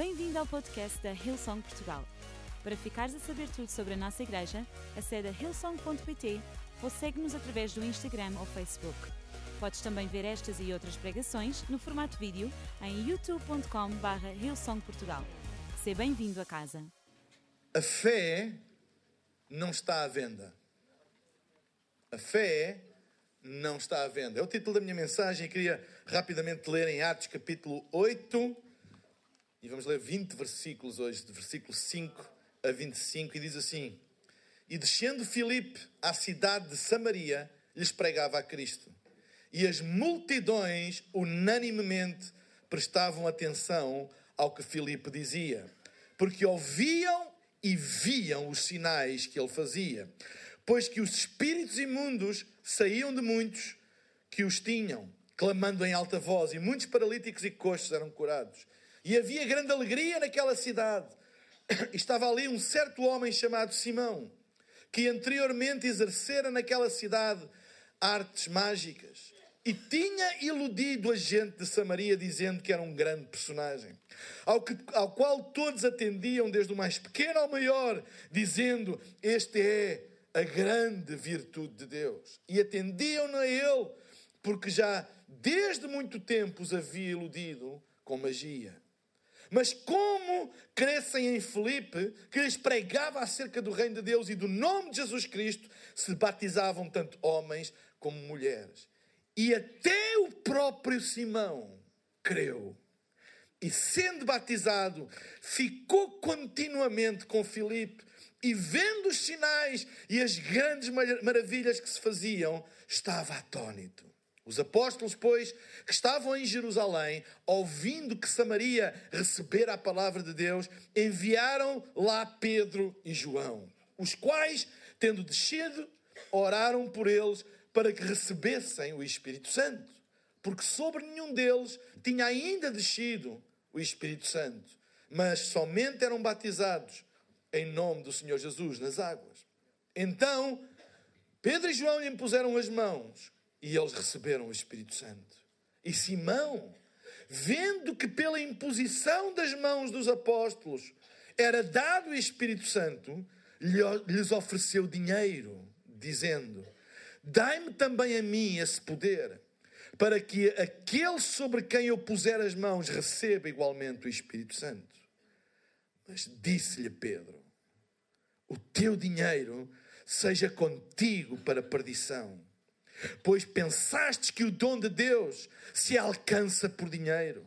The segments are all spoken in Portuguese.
Bem-vindo ao podcast da Hillsong Portugal. Para ficares a saber tudo sobre a nossa igreja, acede a hillsong.pt ou segue-nos através do Instagram ou Facebook. Podes também ver estas e outras pregações no formato vídeo em youtube.com.br hillsongportugal. Seja bem-vindo a casa. A fé não está à venda. A fé não está à venda. É o título da minha mensagem e queria rapidamente ler em Atos capítulo 8 e vamos ler 20 versículos hoje, de versículo 5 a 25 e diz assim: E descendo Filipe à cidade de Samaria, lhes pregava a Cristo. E as multidões unanimemente prestavam atenção ao que Filipe dizia, porque ouviam e viam os sinais que ele fazia, pois que os espíritos imundos saíam de muitos que os tinham, clamando em alta voz, e muitos paralíticos e coxos eram curados. E havia grande alegria naquela cidade. Estava ali um certo homem chamado Simão, que anteriormente exercera naquela cidade artes mágicas e tinha iludido a gente de Samaria dizendo que era um grande personagem, ao, que, ao qual todos atendiam, desde o mais pequeno ao maior, dizendo: Este é a grande virtude de Deus. E atendiam-no a ele, porque já desde muito tempo os havia iludido com magia. Mas como crescem em Filipe, que lhes pregava acerca do reino de Deus e do nome de Jesus Cristo, se batizavam tanto homens como mulheres. E até o próprio Simão creu. E sendo batizado, ficou continuamente com Filipe e vendo os sinais e as grandes maravilhas que se faziam, estava atônito. Os apóstolos, pois, que estavam em Jerusalém, ouvindo que Samaria recebera a palavra de Deus, enviaram lá Pedro e João, os quais, tendo descido, oraram por eles para que recebessem o Espírito Santo, porque sobre nenhum deles tinha ainda descido o Espírito Santo, mas somente eram batizados em nome do Senhor Jesus nas águas. Então, Pedro e João lhe impuseram as mãos e eles receberam o Espírito Santo. E Simão, vendo que pela imposição das mãos dos apóstolos era dado o Espírito Santo, lhes ofereceu dinheiro, dizendo: Dai-me também a mim esse poder, para que aquele sobre quem eu puser as mãos receba igualmente o Espírito Santo. Mas disse-lhe Pedro: O teu dinheiro seja contigo para perdição pois pensastes que o dom de Deus se alcança por dinheiro.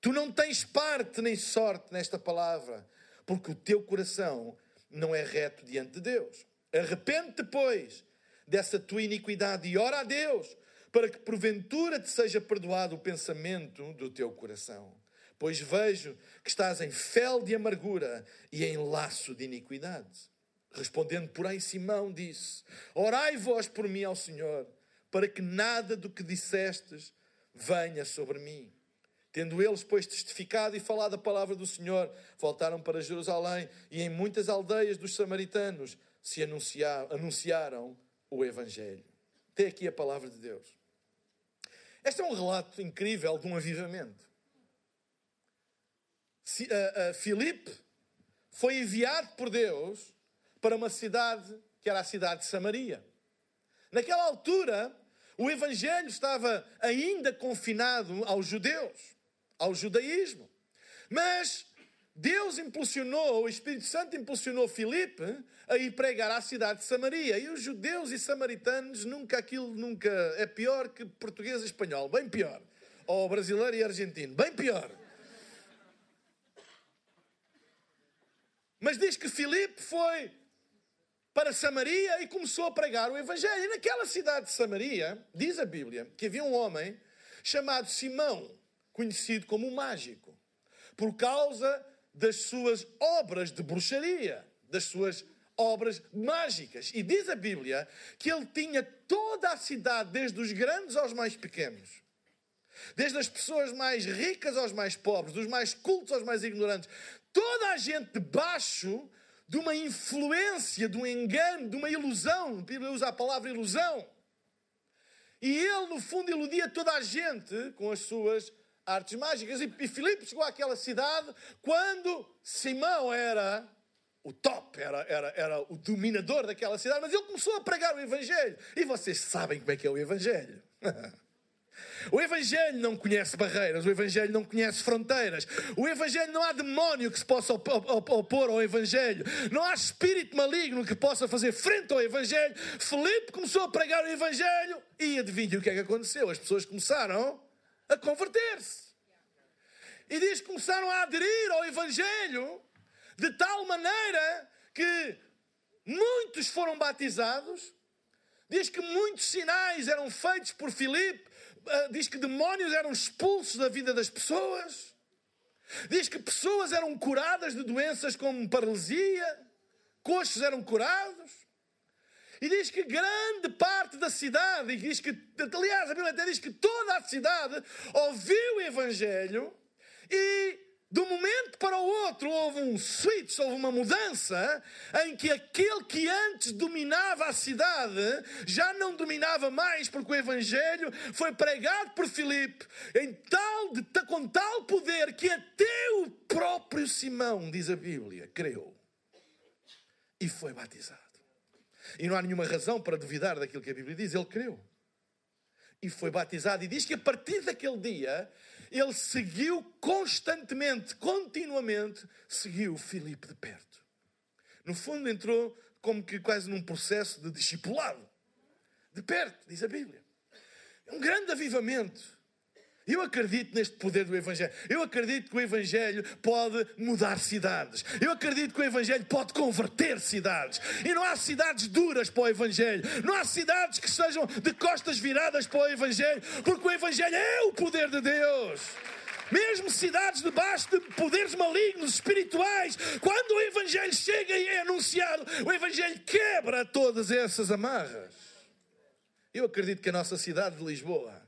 Tu não tens parte nem sorte nesta palavra, porque o teu coração não é reto diante de Deus. Arrepende-te, pois, dessa tua iniquidade e ora a Deus, para que porventura te seja perdoado o pensamento do teu coração. Pois vejo que estás em fel de amargura e em laço de iniquidade. Respondendo, porém, Simão disse: Orai vós por mim ao Senhor, para que nada do que dissestes venha sobre mim. Tendo eles, pois, testificado e falado a palavra do Senhor, voltaram para Jerusalém e em muitas aldeias dos samaritanos se anunciaram, anunciaram o Evangelho. Até aqui a palavra de Deus. Este é um relato incrível de um avivamento. Filipe foi enviado por Deus para uma cidade que era a cidade de Samaria. Naquela altura, o Evangelho estava ainda confinado aos judeus, ao judaísmo. Mas Deus impulsionou, o Espírito Santo impulsionou Filipe a ir pregar à cidade de Samaria. E os judeus e samaritanos, nunca aquilo nunca é pior que português e espanhol, bem pior. Ou brasileiro e argentino, bem pior. Mas diz que Filipe foi para Samaria e começou a pregar o Evangelho. E naquela cidade de Samaria, diz a Bíblia, que havia um homem chamado Simão, conhecido como mágico, por causa das suas obras de bruxaria, das suas obras mágicas. E diz a Bíblia que ele tinha toda a cidade, desde os grandes aos mais pequenos, desde as pessoas mais ricas aos mais pobres, dos mais cultos aos mais ignorantes, toda a gente debaixo de uma influência, de um engano, de uma ilusão. A Bíblia usa a palavra ilusão. E ele, no fundo, iludia toda a gente com as suas artes mágicas. E, Filipe chegou àquela cidade quando Simão era o top, era, era, era o dominador daquela cidade, mas ele começou a pregar o Evangelho. E vocês sabem como é que é o Evangelho. O Evangelho não conhece barreiras, o Evangelho não conhece fronteiras, o Evangelho não há demónio que se possa opor ao Evangelho, não há espírito maligno que possa fazer frente ao Evangelho. Felipe começou a pregar o Evangelho e adivinha o que é que aconteceu? As pessoas começaram a converter-se. E diz que começaram a aderir ao Evangelho de tal maneira que muitos foram batizados. Diz que muitos sinais eram feitos por Filipe diz que demónios eram expulsos da vida das pessoas. Diz que pessoas eram curadas de doenças como paralisia, coxos eram curados. E diz que grande parte da cidade, e diz que, aliás, a Bíblia até diz que toda a cidade ouviu o Evangelho e de um momento para o outro houve um switch, houve uma mudança em que aquele que antes dominava a cidade já não dominava mais, porque o Evangelho foi pregado por Filipe em tal, de, com tal poder que até o próprio Simão, diz a Bíblia, creu e foi batizado. E não há nenhuma razão para duvidar daquilo que a Bíblia diz, ele creu e foi batizado. E diz que a partir daquele dia ele seguiu constantemente, continuamente, seguiu Filipe de perto. No fundo, entrou como que quase num processo de discipulado. De perto, diz a Bíblia. É um grande avivamento. Eu acredito neste poder do Evangelho. Eu acredito que o Evangelho pode mudar cidades. Eu acredito que o Evangelho pode converter cidades. E não há cidades duras para o Evangelho. Não há cidades que sejam de costas viradas para o Evangelho. Porque o Evangelho é o poder de Deus. Mesmo cidades debaixo de poderes malignos, espirituais, quando o Evangelho chega e é anunciado, o Evangelho quebra todas essas amarras. Eu acredito que a nossa cidade de Lisboa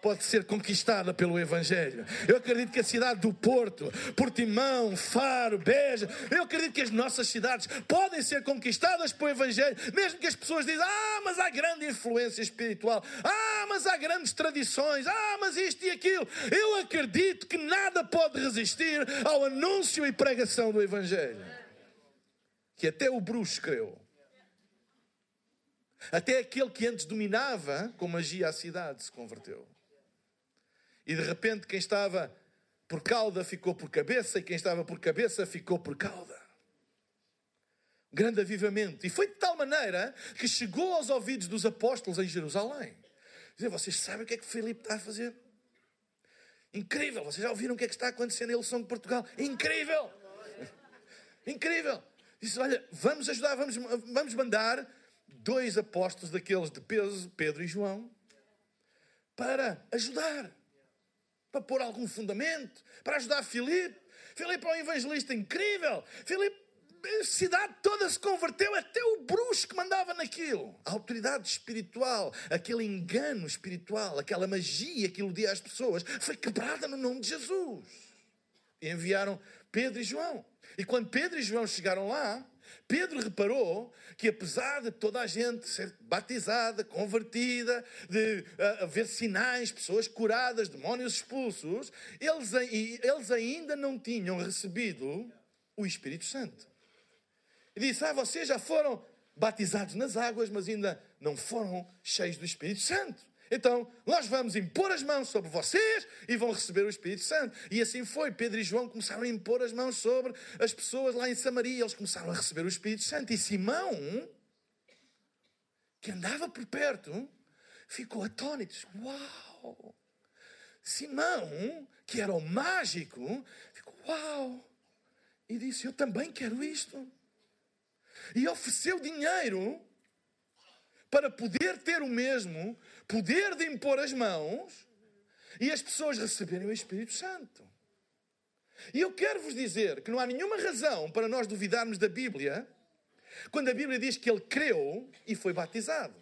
pode ser conquistada pelo Evangelho. Eu acredito que a cidade do Porto, Portimão, Faro, Beja, eu acredito que as nossas cidades podem ser conquistadas pelo Evangelho, mesmo que as pessoas dizem, ah, mas há grande influência espiritual, ah, mas há grandes tradições, ah, mas isto e aquilo. Eu acredito que nada pode resistir ao anúncio e pregação do Evangelho. Que até o bruxo creu. Até aquele que antes dominava com magia a cidade se converteu. E de repente quem estava por cauda ficou por cabeça e quem estava por cabeça ficou por cauda. Um grande avivamento. E foi de tal maneira que chegou aos ouvidos dos apóstolos em Jerusalém. Dizer, vocês sabem o que é que Filipe está a fazer? Incrível! Vocês já ouviram o que é que está acontecendo em Eleição de Portugal? Incrível! Incrível! Disse, olha, vamos ajudar, vamos, vamos mandar dois apóstolos daqueles de peso, Pedro e João, para ajudar para pôr algum fundamento, para ajudar Filipe. Filipe é um evangelista incrível. Filipe, a cidade toda se converteu, até o bruxo que mandava naquilo. A autoridade espiritual, aquele engano espiritual, aquela magia que iludia as pessoas, foi quebrada no nome de Jesus. E enviaram Pedro e João. E quando Pedro e João chegaram lá, Pedro reparou que, apesar de toda a gente ser batizada, convertida, de uh, haver sinais, pessoas curadas, demónios expulsos, eles, eles ainda não tinham recebido o Espírito Santo. E disse: Ah, vocês já foram batizados nas águas, mas ainda não foram cheios do Espírito Santo. Então, nós vamos impor as mãos sobre vocês e vão receber o Espírito Santo. E assim foi. Pedro e João começaram a impor as mãos sobre as pessoas lá em Samaria. Eles começaram a receber o Espírito Santo. E Simão, que andava por perto, ficou atónito. Uau! Simão, que era o mágico, ficou uau! E disse: Eu também quero isto. E ofereceu dinheiro para poder ter o mesmo poder de impor as mãos e as pessoas receberem o Espírito Santo. E eu quero vos dizer que não há nenhuma razão para nós duvidarmos da Bíblia quando a Bíblia diz que ele creu e foi batizado.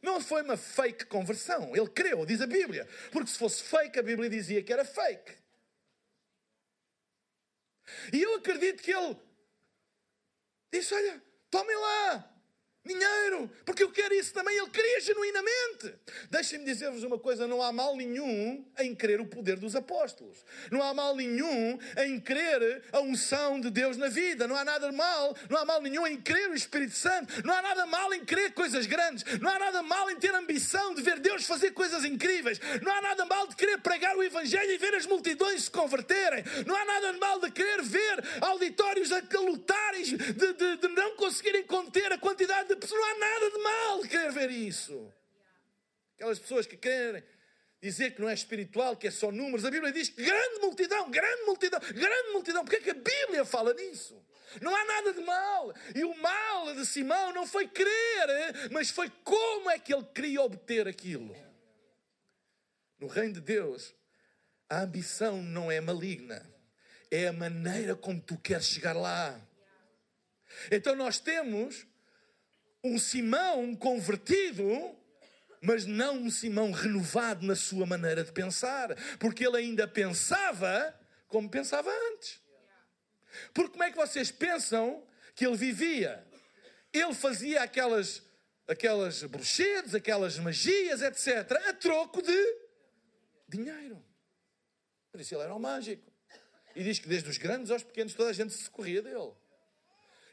Não foi uma fake conversão, ele creu, diz a Bíblia. Porque se fosse fake, a Bíblia dizia que era fake. E eu acredito que ele disse: Olha, tomem lá, Dinheiro, porque eu quero isso também. Ele queria genuinamente. Deixem-me dizer-vos uma coisa: não há mal nenhum em crer o poder dos apóstolos. Não há mal nenhum em crer a unção de Deus na vida. Não há nada mal, não há mal nenhum em crer o Espírito Santo. Não há nada mal em crer coisas grandes. Não há nada mal em ter ambição de ver Deus fazer coisas incríveis. Não há nada mal de querer pregar o Evangelho e ver as multidões se converterem. Não há nada mal de querer ver auditórios a lutarem, de, de, de não conseguirem conter a quantidade pessoas. Não há nada de mal querer ver isso. Aquelas pessoas que querem dizer que não é espiritual, que é só números. A Bíblia diz grande multidão, grande multidão, grande multidão. Porquê é que a Bíblia fala nisso? Não há nada de mal. E o mal de Simão não foi querer, mas foi como é que ele queria obter aquilo. No reino de Deus, a ambição não é maligna, é a maneira como tu queres chegar lá. Então nós temos um Simão convertido, mas não um Simão renovado na sua maneira de pensar, porque ele ainda pensava como pensava antes. Porque como é que vocês pensam que ele vivia? Ele fazia aquelas aquelas bruxedas, aquelas magias, etc., a troco de dinheiro. Por isso ele era um mágico. E diz que desde os grandes aos pequenos toda a gente se corria dele.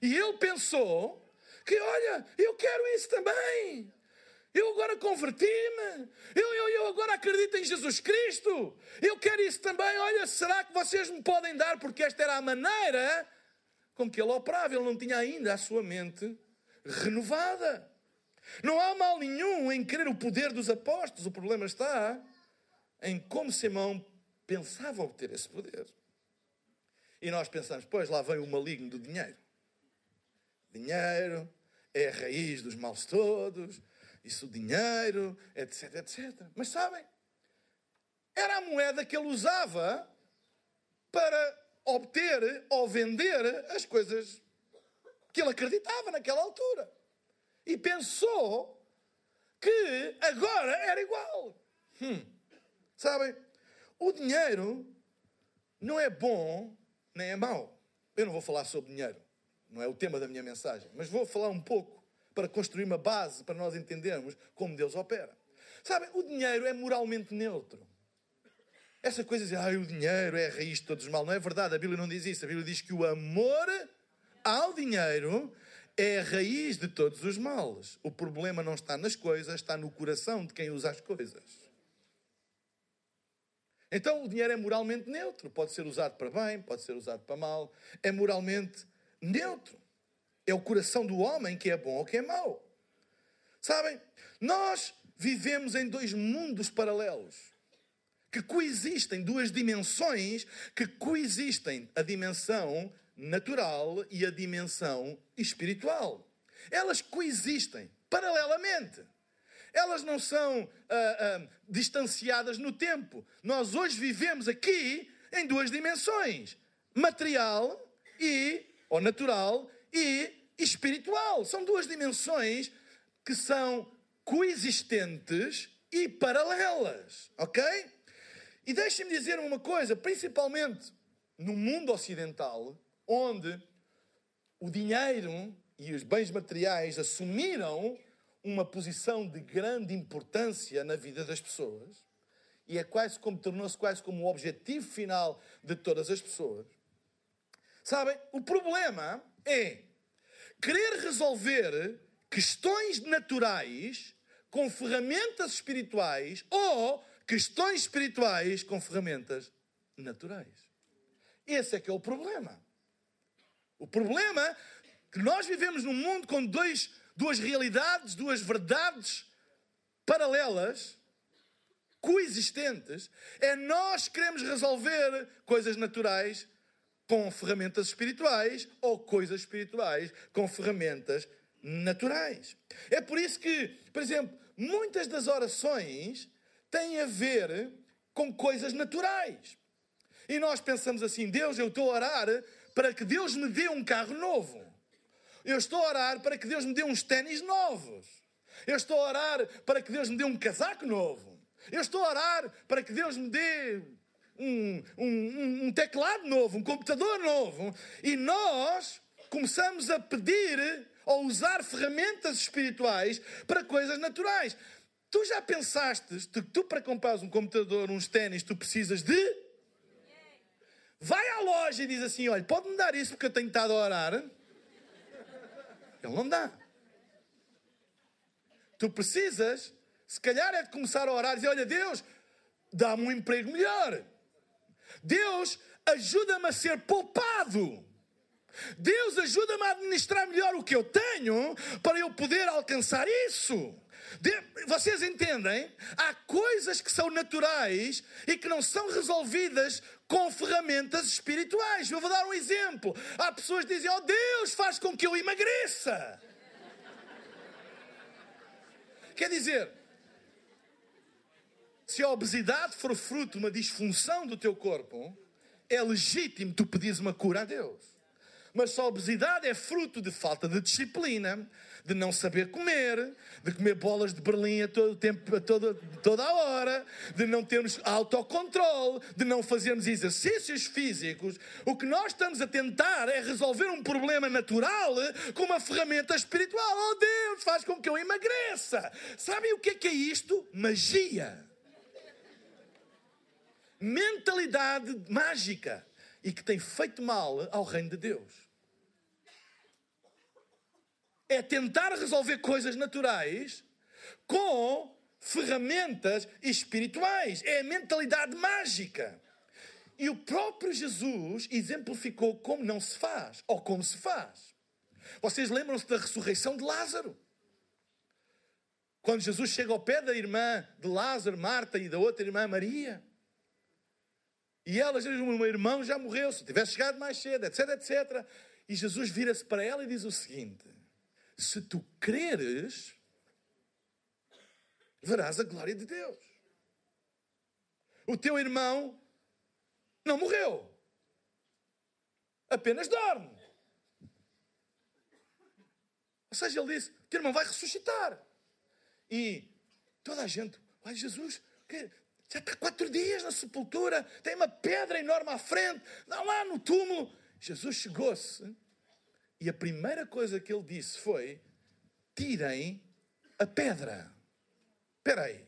E ele pensou que, olha, eu quero isso também. Eu agora converti-me. Eu, eu, eu agora acredito em Jesus Cristo. Eu quero isso também. Olha, será que vocês me podem dar? Porque esta era a maneira com que ele operava. Ele não tinha ainda a sua mente renovada. Não há mal nenhum em querer o poder dos apóstolos. O problema está em como Simão pensava obter esse poder. E nós pensamos, pois lá vem o maligno do dinheiro. Dinheiro, é a raiz dos males todos, isso o dinheiro, etc, etc. Mas sabem, era a moeda que ele usava para obter ou vender as coisas que ele acreditava naquela altura. E pensou que agora era igual. Hum. Sabem, o dinheiro não é bom nem é mau. Eu não vou falar sobre dinheiro não é o tema da minha mensagem, mas vou falar um pouco para construir uma base para nós entendermos como Deus opera. Sabem, o dinheiro é moralmente neutro. Essa coisa de ah, o dinheiro é a raiz de todos os mal, não é verdade, a Bíblia não diz isso. A Bíblia diz que o amor ao dinheiro é a raiz de todos os males. O problema não está nas coisas, está no coração de quem usa as coisas. Então o dinheiro é moralmente neutro, pode ser usado para bem, pode ser usado para mal, é moralmente neutro. É o coração do homem que é bom ou que é mau. Sabem? Nós vivemos em dois mundos paralelos que coexistem, duas dimensões que coexistem, a dimensão natural e a dimensão espiritual. Elas coexistem paralelamente. Elas não são ah, ah, distanciadas no tempo. Nós hoje vivemos aqui em duas dimensões: material e ou natural, e espiritual. São duas dimensões que são coexistentes e paralelas, ok? E deixem-me dizer uma coisa, principalmente no mundo ocidental, onde o dinheiro e os bens materiais assumiram uma posição de grande importância na vida das pessoas, e é quase como tornou-se quase como o objetivo final de todas as pessoas. Sabem, o problema é querer resolver questões naturais com ferramentas espirituais ou questões espirituais com ferramentas naturais. Esse é que é o problema. O problema é que nós vivemos num mundo com dois, duas realidades, duas verdades paralelas, coexistentes, é nós queremos resolver coisas naturais com ferramentas espirituais ou coisas espirituais com ferramentas naturais. É por isso que, por exemplo, muitas das orações têm a ver com coisas naturais. E nós pensamos assim: Deus, eu estou a orar para que Deus me dê um carro novo. Eu estou a orar para que Deus me dê uns ténis novos. Eu estou a orar para que Deus me dê um casaco novo. Eu estou a orar para que Deus me dê um, um, um teclado novo, um computador novo, e nós começamos a pedir ou usar ferramentas espirituais para coisas naturais. Tu já pensaste que tu, para comprares um computador, uns ténis, tu precisas de. Vai à loja e diz assim: olha, pode-me dar isso porque eu tenho estado a orar. Ele não dá. Tu precisas, se calhar, é de começar a orar e dizer: olha, Deus, dá-me um emprego melhor. Deus, ajuda-me a ser poupado. Deus ajuda-me a administrar melhor o que eu tenho para eu poder alcançar isso. Vocês entendem? Há coisas que são naturais e que não são resolvidas com ferramentas espirituais. Eu vou dar um exemplo. Há pessoas que dizem: Oh Deus, faz com que eu emagreça. Quer dizer, se a obesidade for fruto de uma disfunção do teu corpo, é legítimo tu pedires uma cura a Deus. Mas se a obesidade é fruto de falta de disciplina, de não saber comer, de comer bolas de Berlim a todo tempo, a toda, toda a hora, de não termos autocontrole, de não fazermos exercícios físicos, o que nós estamos a tentar é resolver um problema natural com uma ferramenta espiritual. Oh Deus, faz com que eu emagreça. Sabem o que é, que é isto? Magia. Mentalidade mágica e que tem feito mal ao reino de Deus é tentar resolver coisas naturais com ferramentas espirituais. É a mentalidade mágica. E o próprio Jesus exemplificou como não se faz, ou como se faz. Vocês lembram-se da ressurreição de Lázaro? Quando Jesus chega ao pé da irmã de Lázaro, Marta, e da outra irmã Maria. E ela o meu irmão já morreu, se tivesse chegado mais cedo, etc, etc. E Jesus vira-se para ela e diz o seguinte: se tu creres, verás a glória de Deus. O teu irmão não morreu, apenas dorme. Ou seja, ele disse: teu irmão vai ressuscitar. E toda a gente, ai Jesus, já está quatro dias na sepultura, tem uma pedra enorme à frente, dá lá no túmulo. Jesus chegou-se e a primeira coisa que ele disse foi: tirem a pedra. Espera aí.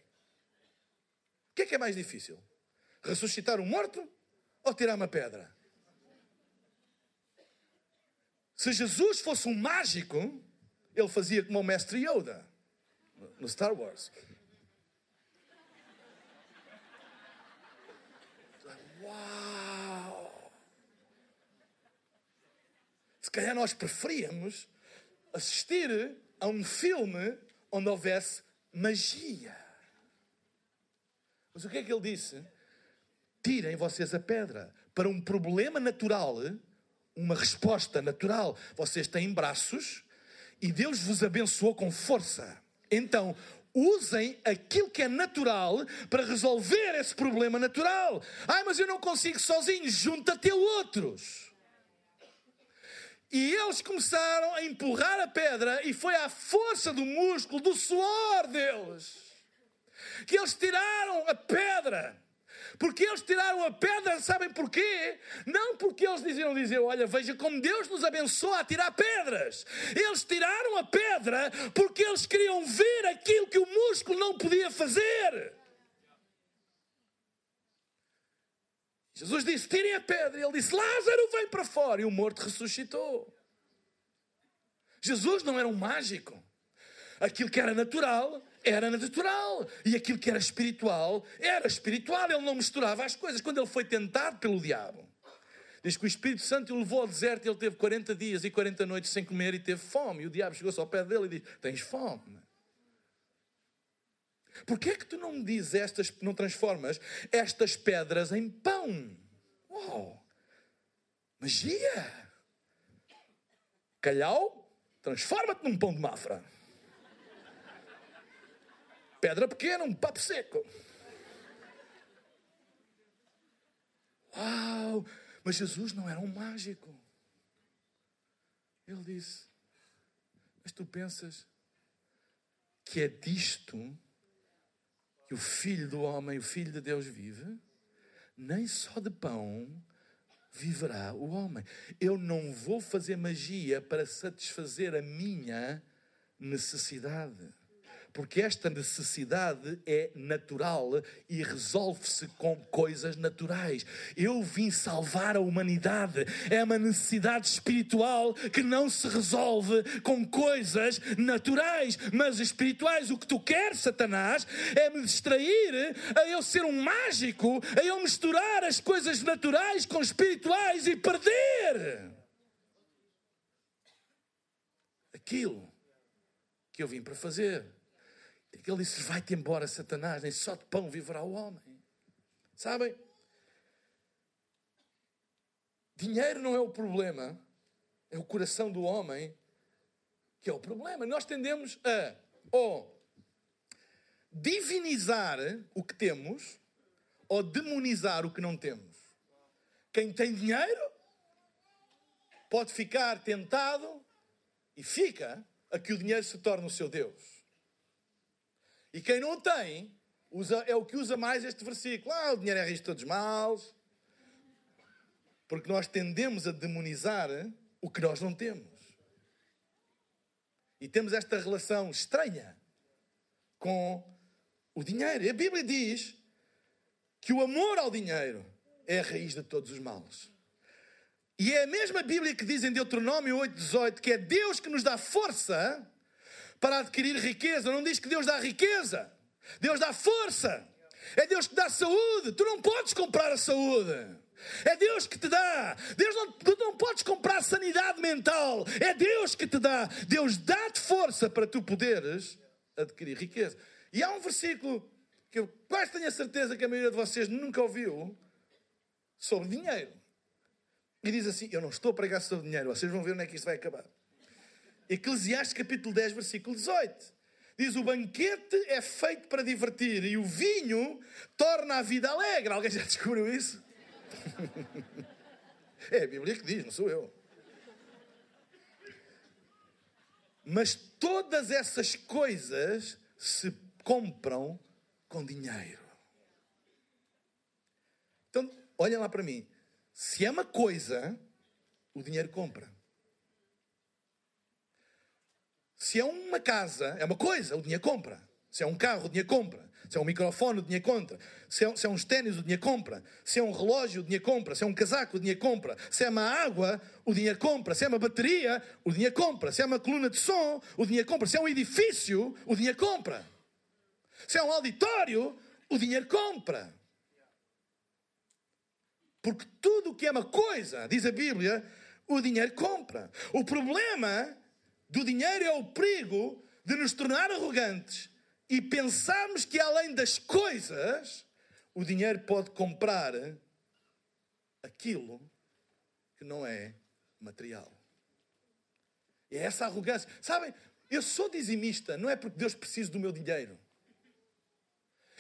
O que é que é mais difícil? Ressuscitar um morto ou tirar uma pedra? Se Jesus fosse um mágico, ele fazia como o mestre Yoda no Star Wars. Se calhar nós preferíamos assistir a um filme onde houvesse magia. Mas o que é que ele disse? Tirem vocês a pedra. Para um problema natural, uma resposta natural. Vocês têm braços e Deus vos abençoou com força. Então, usem aquilo que é natural para resolver esse problema natural. Ai, mas eu não consigo sozinho. Junta-te a outros. E eles começaram a empurrar a pedra, e foi à força do músculo, do suor deles, que eles tiraram a pedra. Porque eles tiraram a pedra, sabem porquê? Não porque eles diziam, diziam, olha, veja como Deus nos abençoa a tirar pedras. Eles tiraram a pedra porque eles queriam ver aquilo que o músculo não podia fazer. Jesus disse: tirem a pedra. Ele disse: Lázaro, vem para fora. E o morto ressuscitou. Jesus não era um mágico. Aquilo que era natural, era natural. E aquilo que era espiritual, era espiritual. Ele não misturava as coisas. Quando ele foi tentado pelo diabo, diz que o Espírito Santo o levou ao deserto ele teve 40 dias e 40 noites sem comer e teve fome. E o diabo chegou-se ao pé dele e disse: Tens fome. Porquê é que tu não me dizes estas, não transformas estas pedras em pão? Uau! Magia! Calhau, transforma-te num pão de mafra. Pedra pequena, um papo seco. Uau! Mas Jesus não era um mágico. Ele disse: Mas tu pensas que é disto que o Filho do Homem, o Filho de Deus vive, nem só de pão, viverá o homem. Eu não vou fazer magia para satisfazer a minha necessidade porque esta necessidade é natural e resolve-se com coisas naturais. Eu vim salvar a humanidade. É uma necessidade espiritual que não se resolve com coisas naturais, mas espirituais. O que tu queres, Satanás, é me distrair a eu ser um mágico, a eu misturar as coisas naturais com espirituais e perder aquilo que eu vim para fazer. Ele disse: Vai-te embora, Satanás, nem só de pão viverá o homem. Sabem? Dinheiro não é o problema, é o coração do homem que é o problema. Nós tendemos a ou divinizar o que temos ou demonizar o que não temos. Quem tem dinheiro pode ficar tentado e fica a que o dinheiro se torne o seu Deus. E quem não tem, usa, é o que usa mais este versículo. Ah, o dinheiro é a raiz de todos os males. Porque nós tendemos a demonizar o que nós não temos. E temos esta relação estranha com o dinheiro. E a Bíblia diz que o amor ao dinheiro é a raiz de todos os males. E é a mesma Bíblia que diz em Deuteronômio 8,18 que é Deus que nos dá força para adquirir riqueza. Não diz que Deus dá riqueza. Deus dá força. É Deus que dá saúde. Tu não podes comprar a saúde. É Deus que te dá. Deus não, tu não podes comprar sanidade mental. É Deus que te dá. Deus dá-te força para tu poderes adquirir riqueza. E há um versículo que eu quase tenho a certeza que a maioria de vocês nunca ouviu sobre dinheiro. E diz assim: Eu não estou a pregar sobre dinheiro, vocês vão ver onde é que isto vai acabar. Eclesiastes capítulo 10, versículo 18. Diz: O banquete é feito para divertir e o vinho torna a vida alegre. Alguém já descobriu isso? é a Bíblia que diz, não sou eu. Mas todas essas coisas se compram com dinheiro. Então, olhem lá para mim. Se é uma coisa, o dinheiro compra. Se é uma casa, é uma coisa, o dinheiro compra. Se é um carro, o dinheiro compra. Se é um microfone, o dinheiro compra. Se é, se é uns ténis, o dinheiro compra. Se é um relógio, o dinheiro compra. Se é um casaco, o dinheiro compra. Se é uma água, o dinheiro compra. Se é uma bateria, o dinheiro compra. Se é uma coluna de som, o dinheiro compra. Se é um edifício, o dinheiro compra. Se é um auditório, o dinheiro compra. Porque tudo o que é uma coisa, diz a Bíblia, o dinheiro compra. O problema do dinheiro é o perigo de nos tornar arrogantes e pensarmos que além das coisas, o dinheiro pode comprar aquilo que não é material. É essa arrogância. Sabem, eu sou dizimista, não é porque Deus precisa do meu dinheiro.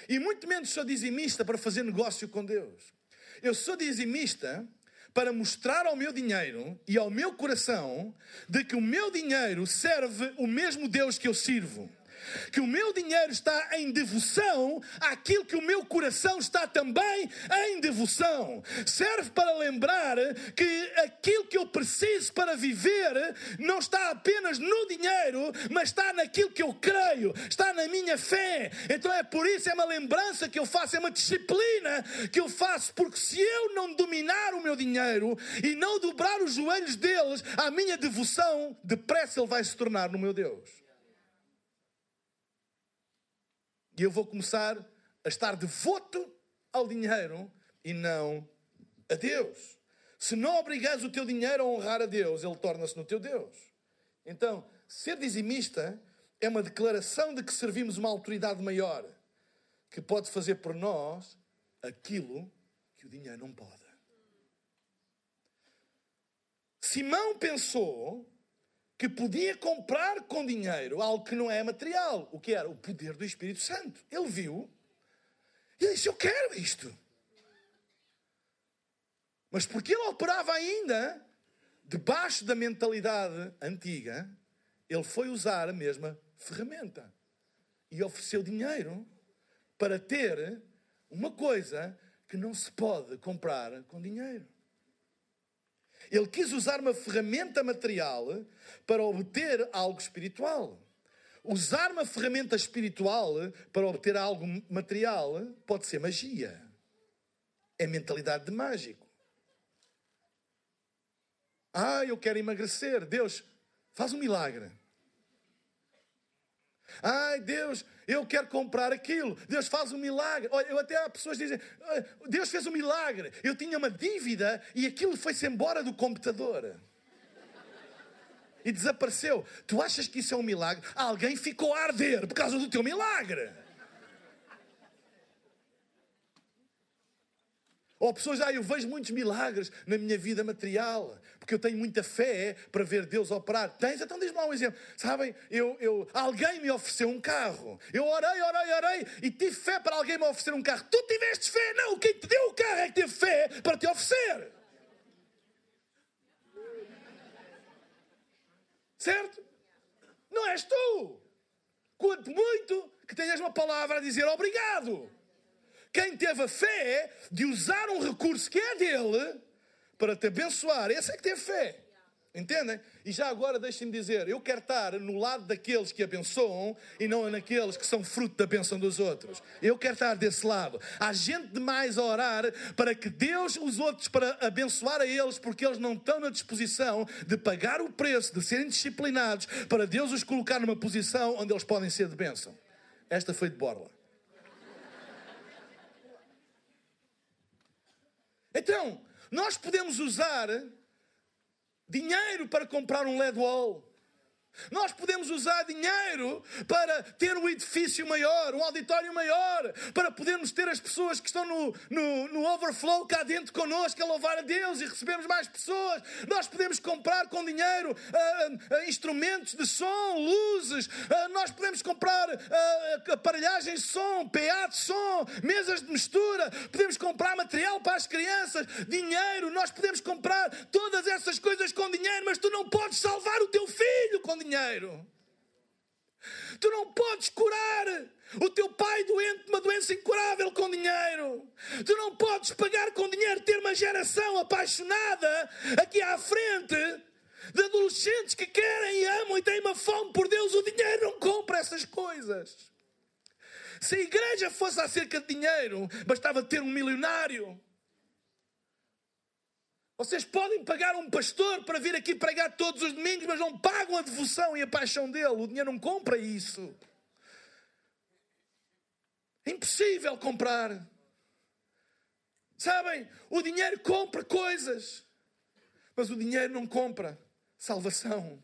E muito menos sou dizimista para fazer negócio com Deus. Eu sou dizimista para mostrar ao meu dinheiro e ao meu coração de que o meu dinheiro serve o mesmo Deus que eu sirvo que o meu dinheiro está em devoção àquilo que o meu coração está também em devoção. Serve para lembrar que aquilo que eu preciso para viver não está apenas no dinheiro, mas está naquilo que eu creio, está na minha fé. Então é por isso, é uma lembrança que eu faço, é uma disciplina que eu faço, porque se eu não dominar o meu dinheiro e não dobrar os joelhos deles, a minha devoção, depressa ele vai se tornar no meu Deus. E eu vou começar a estar devoto ao dinheiro e não a Deus. Se não obrigares o teu dinheiro a honrar a Deus, ele torna-se no teu Deus. Então, ser dizimista é uma declaração de que servimos uma autoridade maior que pode fazer por nós aquilo que o dinheiro não pode. Simão pensou que podia comprar com dinheiro algo que não é material. O que era? O poder do Espírito Santo. Ele viu e disse: Eu quero isto. Mas porque ele operava ainda debaixo da mentalidade antiga, ele foi usar a mesma ferramenta e ofereceu dinheiro para ter uma coisa que não se pode comprar com dinheiro. Ele quis usar uma ferramenta material para obter algo espiritual. Usar uma ferramenta espiritual para obter algo material pode ser magia. É mentalidade de mágico. Ah, eu quero emagrecer. Deus, faz um milagre. Ai, Deus, eu quero comprar aquilo. Deus faz um milagre. Olha, eu até há pessoas que dizem: Deus fez um milagre. Eu tinha uma dívida e aquilo foi-se embora do computador. E desapareceu. Tu achas que isso é um milagre? Alguém ficou a arder por causa do teu milagre. Ou pessoas, ah, eu vejo muitos milagres na minha vida material, porque eu tenho muita fé para ver Deus operar. Tens? Então diz-me lá um exemplo. Sabem, eu, eu, alguém me ofereceu um carro. Eu orei, orei, orei e tive fé para alguém me oferecer um carro. Tu tiveste fé? Não, quem te deu o carro é que teve fé para te oferecer. Certo? Não és tu. Quanto muito que tenhas uma palavra a dizer obrigado quem teve a fé de usar um recurso que é dele para te abençoar, esse é que teve fé. Entendem? E já agora deixem-me dizer, eu quero estar no lado daqueles que abençoam e não naqueles que são fruto da bênção dos outros. Eu quero estar desse lado. Há gente demais a orar para que Deus os outros para abençoar a eles, porque eles não estão na disposição de pagar o preço, de serem disciplinados, para Deus os colocar numa posição onde eles podem ser de bênção. Esta foi de borla. Então, nós podemos usar dinheiro para comprar um LED wall. Nós podemos usar dinheiro para ter um edifício maior, um auditório maior, para podermos ter as pessoas que estão no, no, no overflow cá dentro connosco a louvar a Deus e recebemos mais pessoas. Nós podemos comprar com dinheiro uh, uh, instrumentos de som, luzes, uh, nós podemos comprar aparelhagens de som, PA de som, mesas de mistura, podemos comprar material para as crianças, dinheiro, nós podemos comprar todas essas coisas com dinheiro, mas tu não podes salvar o teu filho com dinheiro. Tu não podes curar o teu pai doente de uma doença incurável com dinheiro. Tu não podes pagar com dinheiro ter uma geração apaixonada aqui à frente de adolescentes que querem e amam e têm uma fome por Deus. O dinheiro não compra essas coisas. Se a igreja fosse acerca de dinheiro, bastava ter um milionário. Vocês podem pagar um pastor para vir aqui pregar todos os domingos, mas não pagam a devoção e a paixão dele. O dinheiro não compra isso. É impossível comprar. Sabem? O dinheiro compra coisas, mas o dinheiro não compra salvação.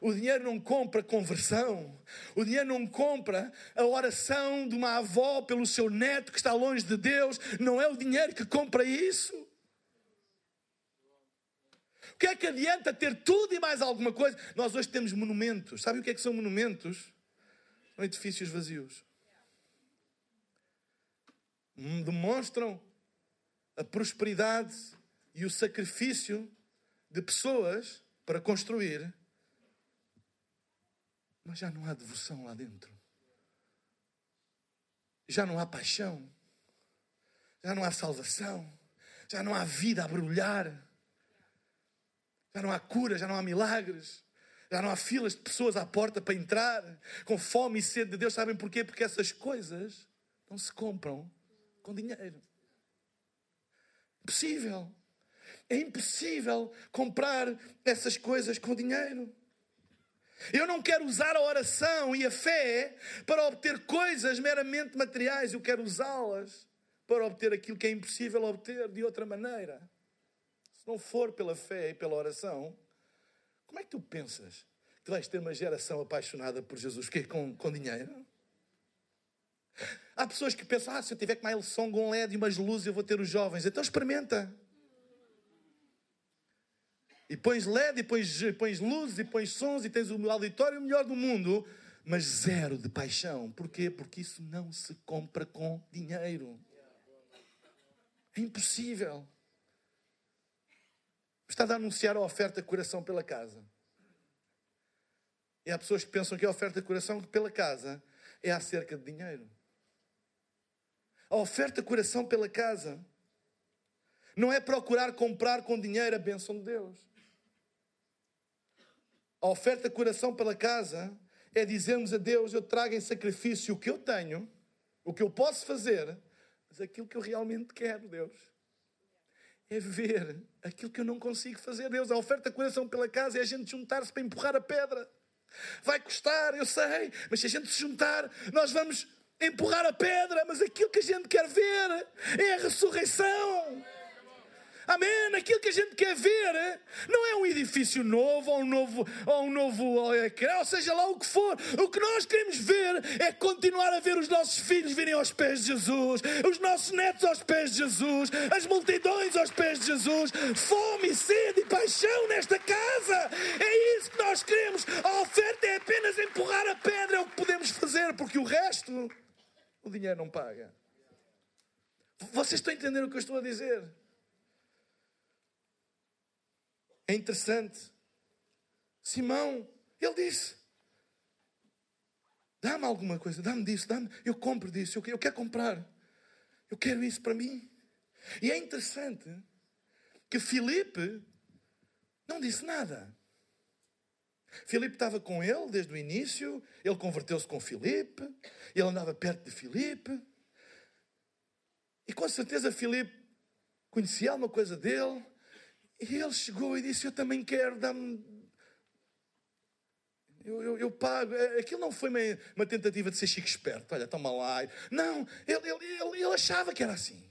O dinheiro não compra conversão. O dinheiro não compra a oração de uma avó pelo seu neto que está longe de Deus. Não é o dinheiro que compra isso. Que é que adianta ter tudo e mais alguma coisa? Nós hoje temos monumentos. Sabe o que é que são monumentos? São edifícios vazios. Demonstram a prosperidade e o sacrifício de pessoas para construir, mas já não há devoção lá dentro. Já não há paixão. Já não há salvação. Já não há vida a brilhar. Já não há cura, já não há milagres. Já não há filas de pessoas à porta para entrar, com fome e sede de Deus. Sabem porquê? Porque essas coisas não se compram com dinheiro. Impossível. É impossível comprar essas coisas com dinheiro. Eu não quero usar a oração e a fé para obter coisas meramente materiais. Eu quero usá-las para obter aquilo que é impossível obter de outra maneira se não for pela fé e pela oração, como é que tu pensas que vais ter uma geração apaixonada por Jesus que com, com dinheiro? Há pessoas que pensam, ah, se eu tiver com uma Song, um LED e umas luzes, eu vou ter os jovens. Então experimenta. E pões LED, e pões, pões luzes, e pões sons, e tens o auditório melhor do mundo, mas zero de paixão. Porquê? Porque isso não se compra com dinheiro. É impossível. Está a anunciar a oferta de coração pela casa. E há pessoas que pensam que a oferta de coração pela casa é acerca de dinheiro. A oferta de coração pela casa Não é procurar comprar com dinheiro a bênção de Deus. A oferta coração pela casa é dizermos a Deus: Eu trago em sacrifício o que eu tenho, o que eu posso fazer, mas aquilo que eu realmente quero, Deus. É ver aquilo que eu não consigo fazer, Deus. A oferta coração pela casa é a gente juntar-se para empurrar a pedra. Vai custar, eu sei, mas se a gente se juntar, nós vamos empurrar a pedra, mas aquilo que a gente quer ver é a ressurreição. Amém? Aquilo que a gente quer ver não é um edifício novo ou um novo, ou um novo ou seja lá o que for. O que nós queremos ver é continuar a ver os nossos filhos virem aos pés de Jesus, os nossos netos aos pés de Jesus, as multidões aos pés de Jesus, fome, sede e paixão nesta casa. É isso que nós queremos. A oferta é apenas empurrar a pedra, é o que podemos fazer, porque o resto o dinheiro não paga. Vocês estão a entender o que eu estou a dizer? É interessante. Simão, ele disse: Dá-me alguma coisa, dá-me disso, dá-me. Eu compro disso, eu quero comprar. Eu quero isso para mim. E é interessante que Filipe não disse nada. Filipe estava com ele desde o início, ele converteu-se com Filipe, ele andava perto de Filipe. E com certeza Filipe conhecia alguma coisa dele, e ele chegou e disse: Eu também quero, dá-me. Eu, eu, eu, pago. É, aquilo não foi uma, uma, tentativa de ser chique esperto. Olha, toma lá. Não, ele, ele, ele, ele achava que era assim.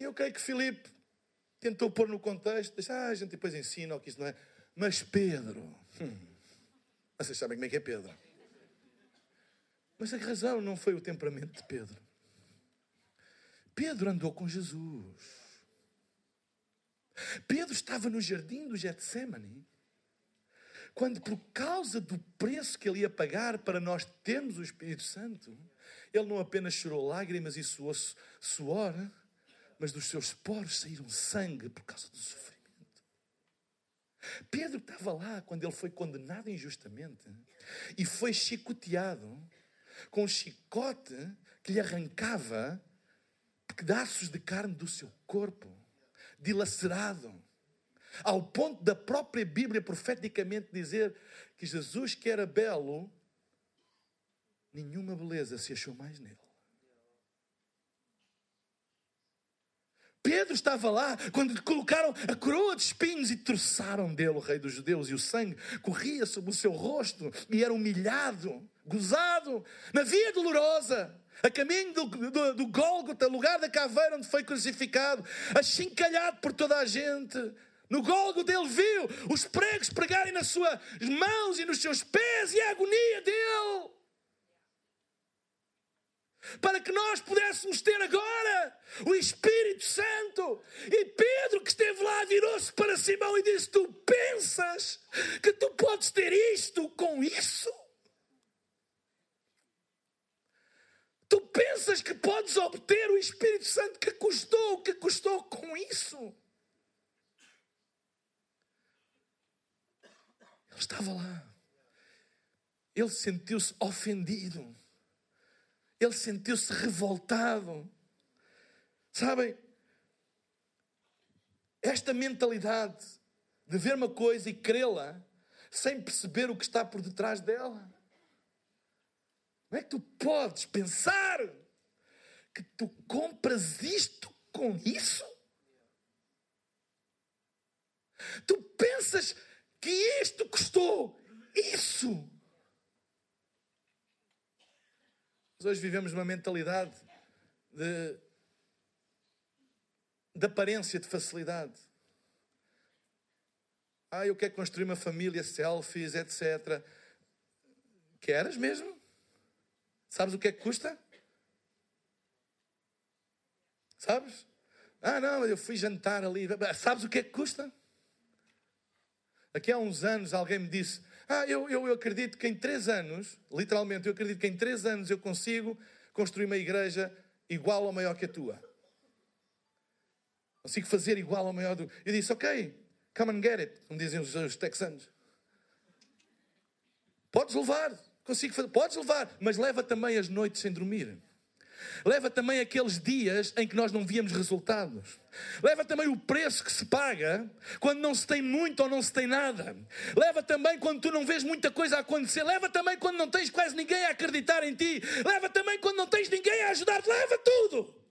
Eu creio que Filipe tentou pôr no contexto. Disse, ah, a gente depois ensina o que isso não é. Mas Pedro. Hum, vocês sabem como é que é Pedro. Mas a razão não foi o temperamento de Pedro. Pedro andou com Jesus. Pedro estava no jardim do Getsemane, quando por causa do preço que ele ia pagar para nós termos o Espírito Santo, ele não apenas chorou lágrimas e suou suor, mas dos seus poros saíram sangue por causa do sofrimento. Pedro estava lá quando ele foi condenado injustamente e foi chicoteado com um chicote que lhe arrancava pedaços de carne do seu corpo dilacerado. Ao ponto da própria Bíblia profeticamente dizer que Jesus, que era belo, nenhuma beleza se achou mais nele. Pedro estava lá quando lhe colocaram a coroa de espinhos e troçaram dele o rei dos judeus e o sangue corria sobre o seu rosto e era humilhado, gozado, na via dolorosa a caminho do, do, do Gólgota, lugar da caveira onde foi crucificado, achincalhado por toda a gente. No Gólgota ele viu os pregos pregarem nas suas mãos e nos seus pés e a agonia dele. Para que nós pudéssemos ter agora o Espírito Santo. E Pedro, que esteve lá, virou-se para Simão e disse: Tu pensas que tu podes ter isto com isso? Tu pensas que podes obter o Espírito Santo que custou o que custou com isso? Ele estava lá. Ele sentiu-se ofendido. Ele sentiu-se revoltado. Sabem? Esta mentalidade de ver uma coisa e crê-la sem perceber o que está por detrás dela. Como é que tu podes pensar que tu compras isto com isso? Tu pensas que isto custou isso? Nós hoje vivemos numa mentalidade de, de aparência, de facilidade. Ah, eu quero construir uma família, selfies, etc. Queres mesmo? Sabes o que é que custa? Sabes? Ah, não, eu fui jantar ali. Sabes o que é que custa? Aqui há uns anos alguém me disse: Ah, eu, eu, eu acredito que em três anos, literalmente, eu acredito que em três anos eu consigo construir uma igreja igual ou maior que a tua. Consigo fazer igual ou maior do. Eu disse: Ok, come and get it, como dizem os, os texanos. Podes levar. Consigo fazer. Podes levar, mas leva também as noites sem dormir. leva também aqueles dias em que nós não víamos resultados. Leva também o preço que se paga quando não se tem muito ou não se tem nada. Leva também quando tu não vês muita coisa a acontecer. Leva também quando não tens quase ninguém a acreditar em ti. Leva também quando não tens ninguém a ajudar-te. Leva tudo.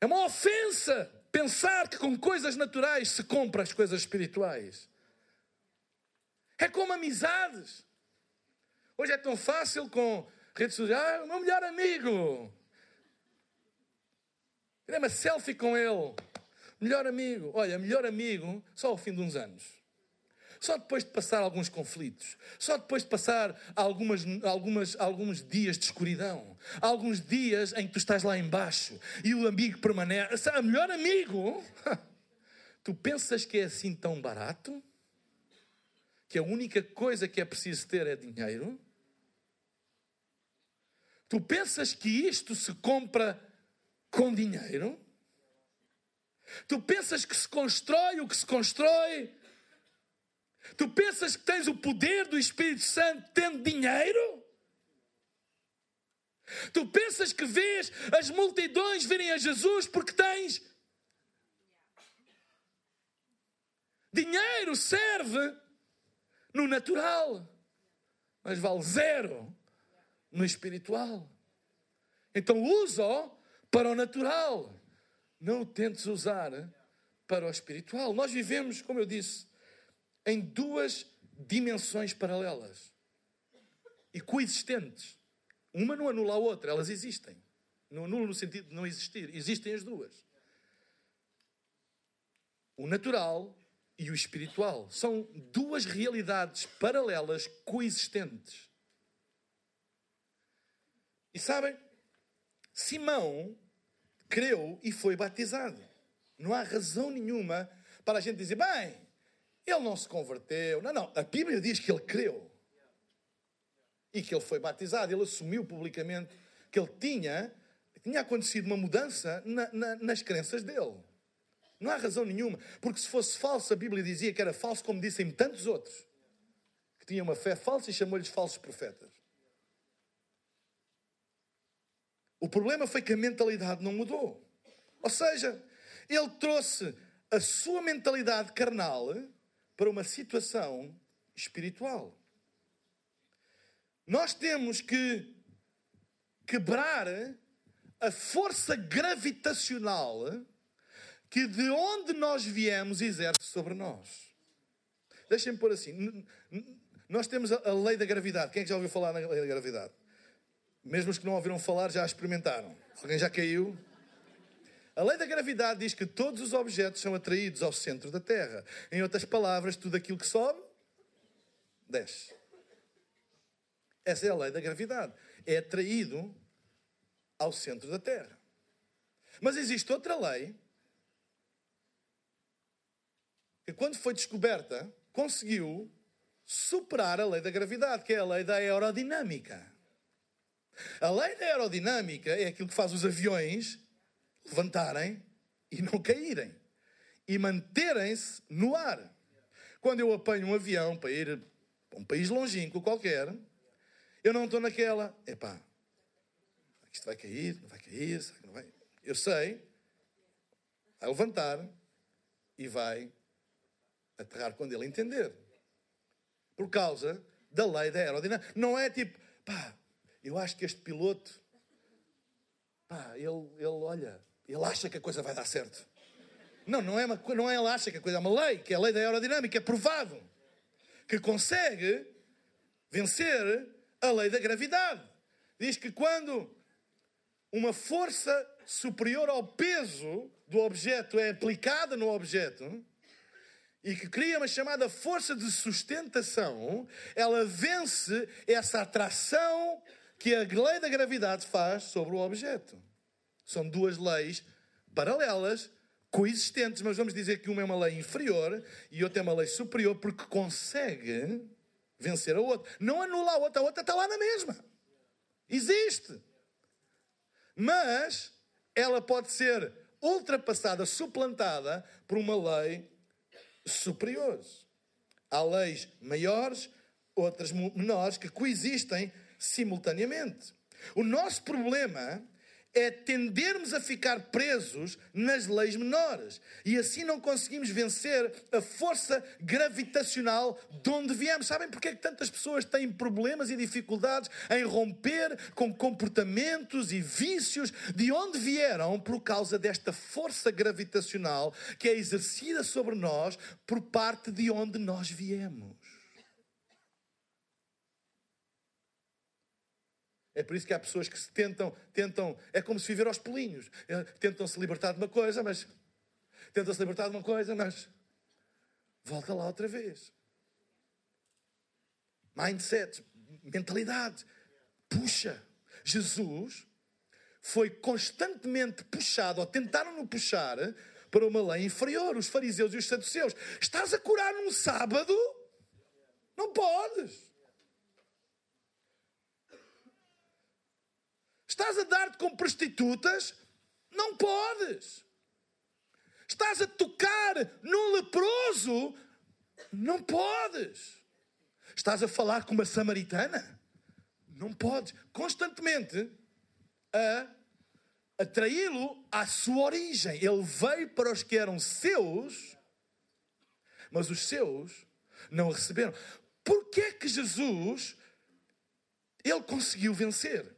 É uma ofensa pensar que com coisas naturais se compra as coisas espirituais. É como amizades. Hoje é tão fácil com redes sociais. Ah, o meu melhor amigo. Tirei uma selfie com ele. Melhor amigo. Olha, melhor amigo só ao fim de uns anos. Só depois de passar alguns conflitos. Só depois de passar algumas, algumas, alguns dias de escuridão. Alguns dias em que tu estás lá embaixo e o amigo permanece. Melhor amigo. Tu pensas que é assim tão barato? Que a única coisa que é preciso ter é dinheiro? Tu pensas que isto se compra com dinheiro? Tu pensas que se constrói o que se constrói? Tu pensas que tens o poder do Espírito Santo tendo dinheiro? Tu pensas que vês as multidões virem a Jesus porque tens dinheiro serve no natural, mas vale zero no espiritual. Então usa-o para o natural. Não o tentes usar para o espiritual. Nós vivemos, como eu disse, em duas dimensões paralelas e coexistentes. Uma não anula a outra, elas existem. Não anula no sentido de não existir, existem as duas. O natural e o espiritual são duas realidades paralelas coexistentes. E sabem, Simão creu e foi batizado. Não há razão nenhuma para a gente dizer, bem, ele não se converteu. Não, não. A Bíblia diz que ele creu. E que ele foi batizado. Ele assumiu publicamente que ele tinha, tinha acontecido uma mudança na, na, nas crenças dele. Não há razão nenhuma. Porque se fosse falso, a Bíblia dizia que era falso, como dizem tantos outros. Que tinham uma fé falsa e chamou-lhes falsos profetas. O problema foi que a mentalidade não mudou. Ou seja, ele trouxe a sua mentalidade carnal para uma situação espiritual. Nós temos que quebrar a força gravitacional que de onde nós viemos exerce sobre nós. Deixem-me pôr assim. Nós temos a lei da gravidade. Quem é que já ouviu falar na lei da gravidade? Mesmo os que não ouviram falar já a experimentaram. Alguém já caiu, a lei da gravidade diz que todos os objetos são atraídos ao centro da Terra. Em outras palavras, tudo aquilo que sobe, desce. Essa é a lei da gravidade. É atraído ao centro da Terra. Mas existe outra lei que, quando foi descoberta, conseguiu superar a lei da gravidade, que é a lei da aerodinâmica. A lei da aerodinâmica é aquilo que faz os aviões levantarem e não caírem. E manterem-se no ar. Quando eu apanho um avião para ir para um país longínquo qualquer, eu não estou naquela, epá, isto vai cair, não vai cair, não vai. Eu sei, vai levantar e vai aterrar quando ele entender. Por causa da lei da aerodinâmica. Não é tipo, pá, eu acho que este piloto, pá, ele, ele olha, ele acha que a coisa vai dar certo. Não, não é, uma, não é ele acha que a coisa é uma lei, que é a lei da aerodinâmica, é provado. Que consegue vencer a lei da gravidade. Diz que quando uma força superior ao peso do objeto é aplicada no objeto e que cria uma chamada força de sustentação, ela vence essa atração que a lei da gravidade faz sobre o objeto. São duas leis paralelas, coexistentes, mas vamos dizer que uma é uma lei inferior e outra é uma lei superior porque consegue vencer a outra. Não anula a outra, a outra está lá na mesma. Existe. Mas ela pode ser ultrapassada, suplantada por uma lei superior. Há leis maiores, outras menores que coexistem simultaneamente. O nosso problema é tendermos a ficar presos nas leis menores e assim não conseguimos vencer a força gravitacional de onde viemos. Sabem porque é que tantas pessoas têm problemas e dificuldades em romper com comportamentos e vícios de onde vieram por causa desta força gravitacional que é exercida sobre nós por parte de onde nós viemos. É por isso que há pessoas que se tentam, tentam, é como se viver aos pulinhos. É, tentam se libertar de uma coisa, mas tentam se libertar de uma coisa, mas volta lá outra vez. Mindset, mentalidade, puxa. Jesus foi constantemente puxado, ou tentaram-no puxar para uma lei inferior, os fariseus e os saduceus. Estás a curar num sábado? Não podes. Estás a dar-te com prostitutas? Não podes. Estás a tocar num leproso? Não podes. Estás a falar com uma samaritana? Não podes. Constantemente a atraí-lo à sua origem. Ele veio para os que eram seus, mas os seus não receberam. Porquê é que Jesus ele conseguiu vencer?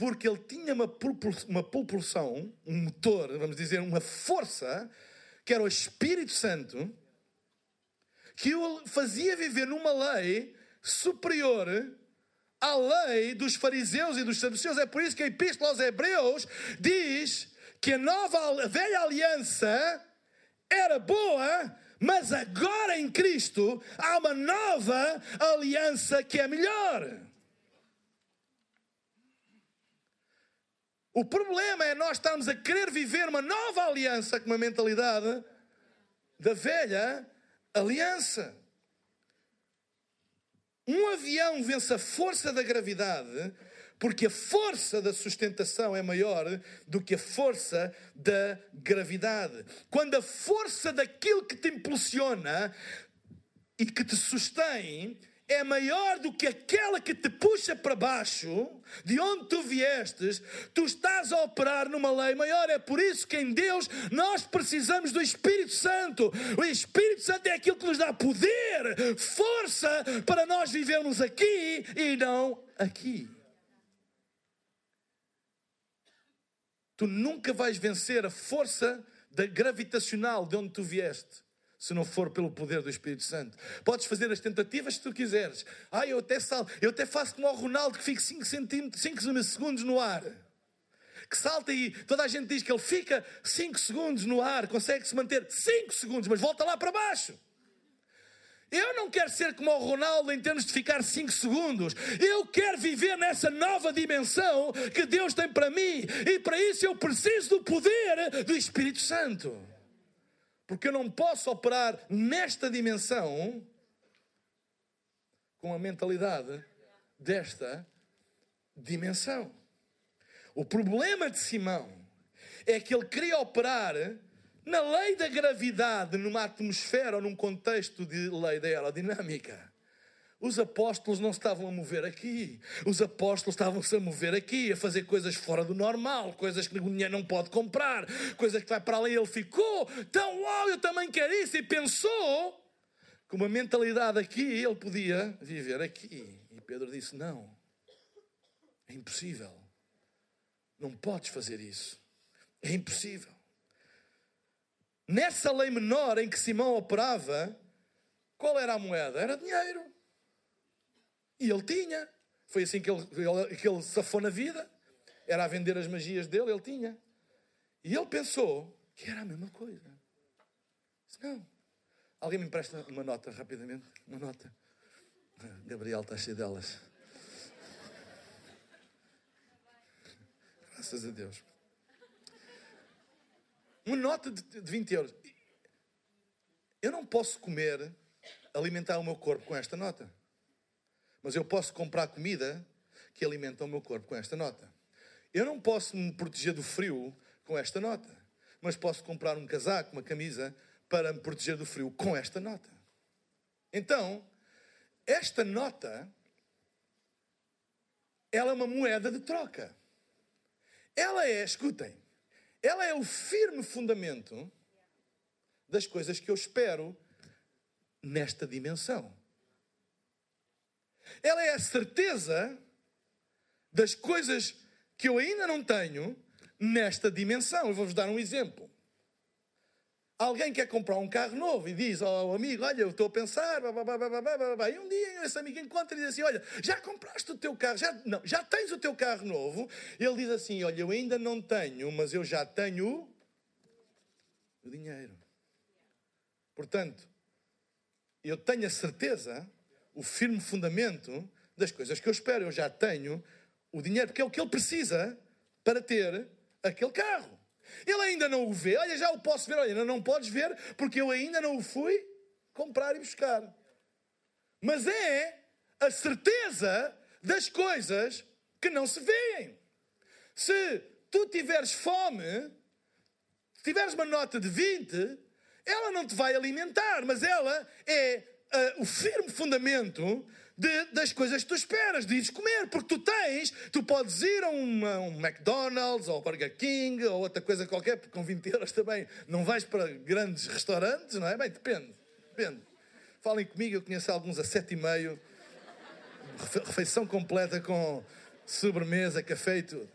Porque ele tinha uma propulsão, um motor, vamos dizer, uma força, que era o Espírito Santo, que o fazia viver numa lei superior à lei dos fariseus e dos saduceus. É por isso que a Epístola aos Hebreus diz que a nova, a velha aliança era boa, mas agora em Cristo há uma nova aliança que é melhor. O problema é nós estarmos a querer viver uma nova aliança com uma mentalidade da velha aliança. Um avião vence a força da gravidade porque a força da sustentação é maior do que a força da gravidade. Quando a força daquilo que te impulsiona e que te sustém é maior do que aquela que te puxa para baixo, de onde tu viestes, tu estás a operar numa lei maior. É por isso que em Deus nós precisamos do Espírito Santo. O Espírito Santo é aquilo que nos dá poder, força para nós vivermos aqui e não aqui. Tu nunca vais vencer a força da gravitacional de onde tu vieste se não for pelo poder do Espírito Santo. Podes fazer as tentativas que tu quiseres. Ah, eu até salto, eu até faço como o Ronaldo que fica 5 centímetros, 5 segundos no ar. Que salta e toda a gente diz que ele fica 5 segundos no ar, consegue se manter 5 segundos, mas volta lá para baixo. Eu não quero ser como o Ronaldo em termos de ficar 5 segundos. Eu quero viver nessa nova dimensão que Deus tem para mim. E para isso eu preciso do poder do Espírito Santo. Porque eu não posso operar nesta dimensão com a mentalidade desta dimensão. O problema de Simão é que ele queria operar na lei da gravidade numa atmosfera ou num contexto de lei da aerodinâmica. Os apóstolos não estavam a mover aqui. Os apóstolos estavam-se a mover aqui, a fazer coisas fora do normal, coisas que o dinheiro não pode comprar, coisas que vai para além. Ele ficou, então, uau, eu também quero isso. E pensou, com uma mentalidade aqui, ele podia viver aqui. E Pedro disse: Não, é impossível. Não podes fazer isso. É impossível. Nessa lei menor em que Simão operava, qual era a moeda? Era dinheiro. E ele tinha. Foi assim que ele, ele, que ele safou na vida. Era a vender as magias dele, ele tinha. E ele pensou que era a mesma coisa. Disse, não. Alguém me empresta uma nota rapidamente? Uma nota. Gabriel está cheio delas. Graças a Deus. Uma nota de 20 euros. Eu não posso comer, alimentar o meu corpo com esta nota. Mas eu posso comprar comida que alimenta o meu corpo com esta nota. Eu não posso me proteger do frio com esta nota, mas posso comprar um casaco, uma camisa para me proteger do frio com esta nota. Então, esta nota ela é uma moeda de troca. Ela é, escutem, ela é o firme fundamento das coisas que eu espero nesta dimensão. Ela é a certeza das coisas que eu ainda não tenho nesta dimensão. Eu vou-vos dar um exemplo. Alguém quer comprar um carro novo e diz ao amigo: Olha, eu estou a pensar, blá, blá, blá, e um dia esse amigo encontra e diz assim: Olha, já compraste o teu carro, já, não, já tens o teu carro novo. Ele diz assim: Olha, eu ainda não tenho, mas eu já tenho o dinheiro. Portanto, eu tenho a certeza, o firme fundamento das coisas que eu espero. Eu já tenho o dinheiro, porque é o que ele precisa para ter aquele carro. Ele ainda não o vê, olha, já o posso ver, olha, não podes ver, porque eu ainda não o fui comprar e buscar. Mas é a certeza das coisas que não se veem. Se tu tiveres fome, se tiveres uma nota de 20, ela não te vai alimentar, mas ela é uh, o firme fundamento de, das coisas que tu esperas, de ires comer, porque tu tens, tu podes ir a um McDonald's ou Burger King ou outra coisa qualquer, porque com 20 euros também não vais para grandes restaurantes, não é? Bem, depende, depende. Falem comigo, eu conheço alguns a 7,5, refeição completa com sobremesa, café e tudo.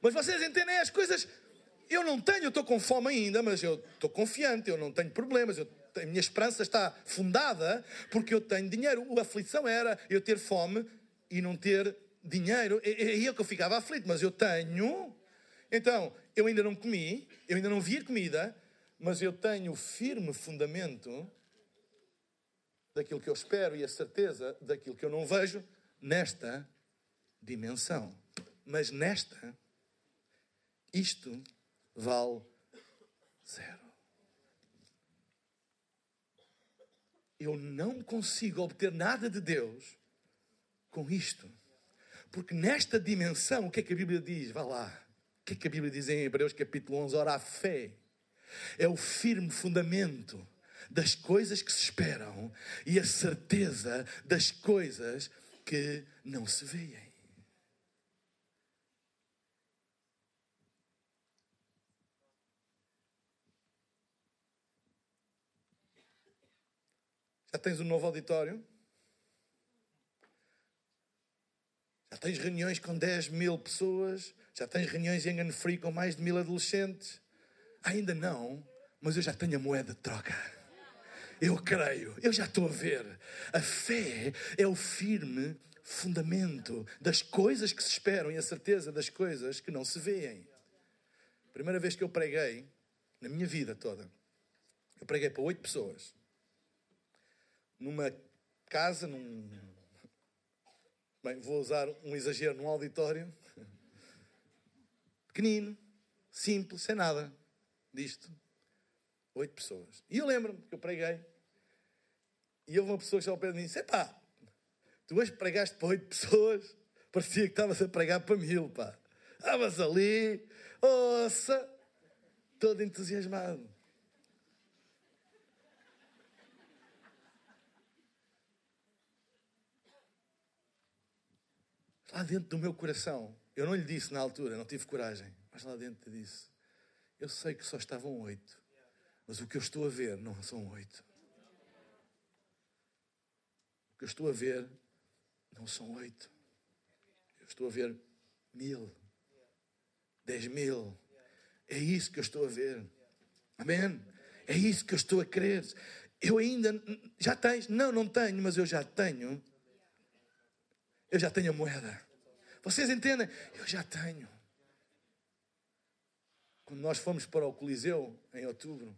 Mas vocês entendem as coisas. Eu não tenho, eu estou com fome ainda, mas eu estou confiante, eu não tenho problemas, eu a minha esperança está fundada porque eu tenho dinheiro. A aflição era eu ter fome e não ter dinheiro. É aí que eu ficava aflito, mas eu tenho. Então, eu ainda não comi, eu ainda não vi comida, mas eu tenho firme fundamento daquilo que eu espero e a certeza daquilo que eu não vejo nesta dimensão. Mas nesta, isto vale zero. Eu não consigo obter nada de Deus com isto. Porque nesta dimensão, o que é que a Bíblia diz? Vá lá. O que é que a Bíblia diz em Hebreus capítulo 11? Ora, a fé é o firme fundamento das coisas que se esperam e a certeza das coisas que não se veem. Já tens um novo auditório? Já tens reuniões com 10 mil pessoas? Já tens reuniões em Engano Free com mais de mil adolescentes? Ainda não, mas eu já tenho a moeda de troca. Eu creio, eu já estou a ver. A fé é o firme fundamento das coisas que se esperam e a certeza das coisas que não se veem. Primeira vez que eu preguei, na minha vida toda, eu preguei para oito pessoas numa casa, num. Bem, vou usar um exagero, num auditório. Pequenino, simples, sem nada disto. Oito pessoas. E eu lembro-me que eu preguei. E houve uma pessoa que estava ao pé de mim disse: Epá, tu hoje pregaste para oito pessoas, parecia que estavas a pregar para mil, pá. Estavas ali, ouça, todo entusiasmado. Lá dentro do meu coração, eu não lhe disse na altura, não tive coragem, mas lá dentro disse: Eu sei que só estavam oito, mas o que eu estou a ver não são oito. O que eu estou a ver não são oito. Eu estou a ver mil, dez mil. É isso que eu estou a ver. Amém? É isso que eu estou a crer. Eu ainda. Já tens? Não, não tenho, mas eu já tenho eu já tenho a moeda. Vocês entendem? Eu já tenho. Quando nós fomos para o Coliseu em outubro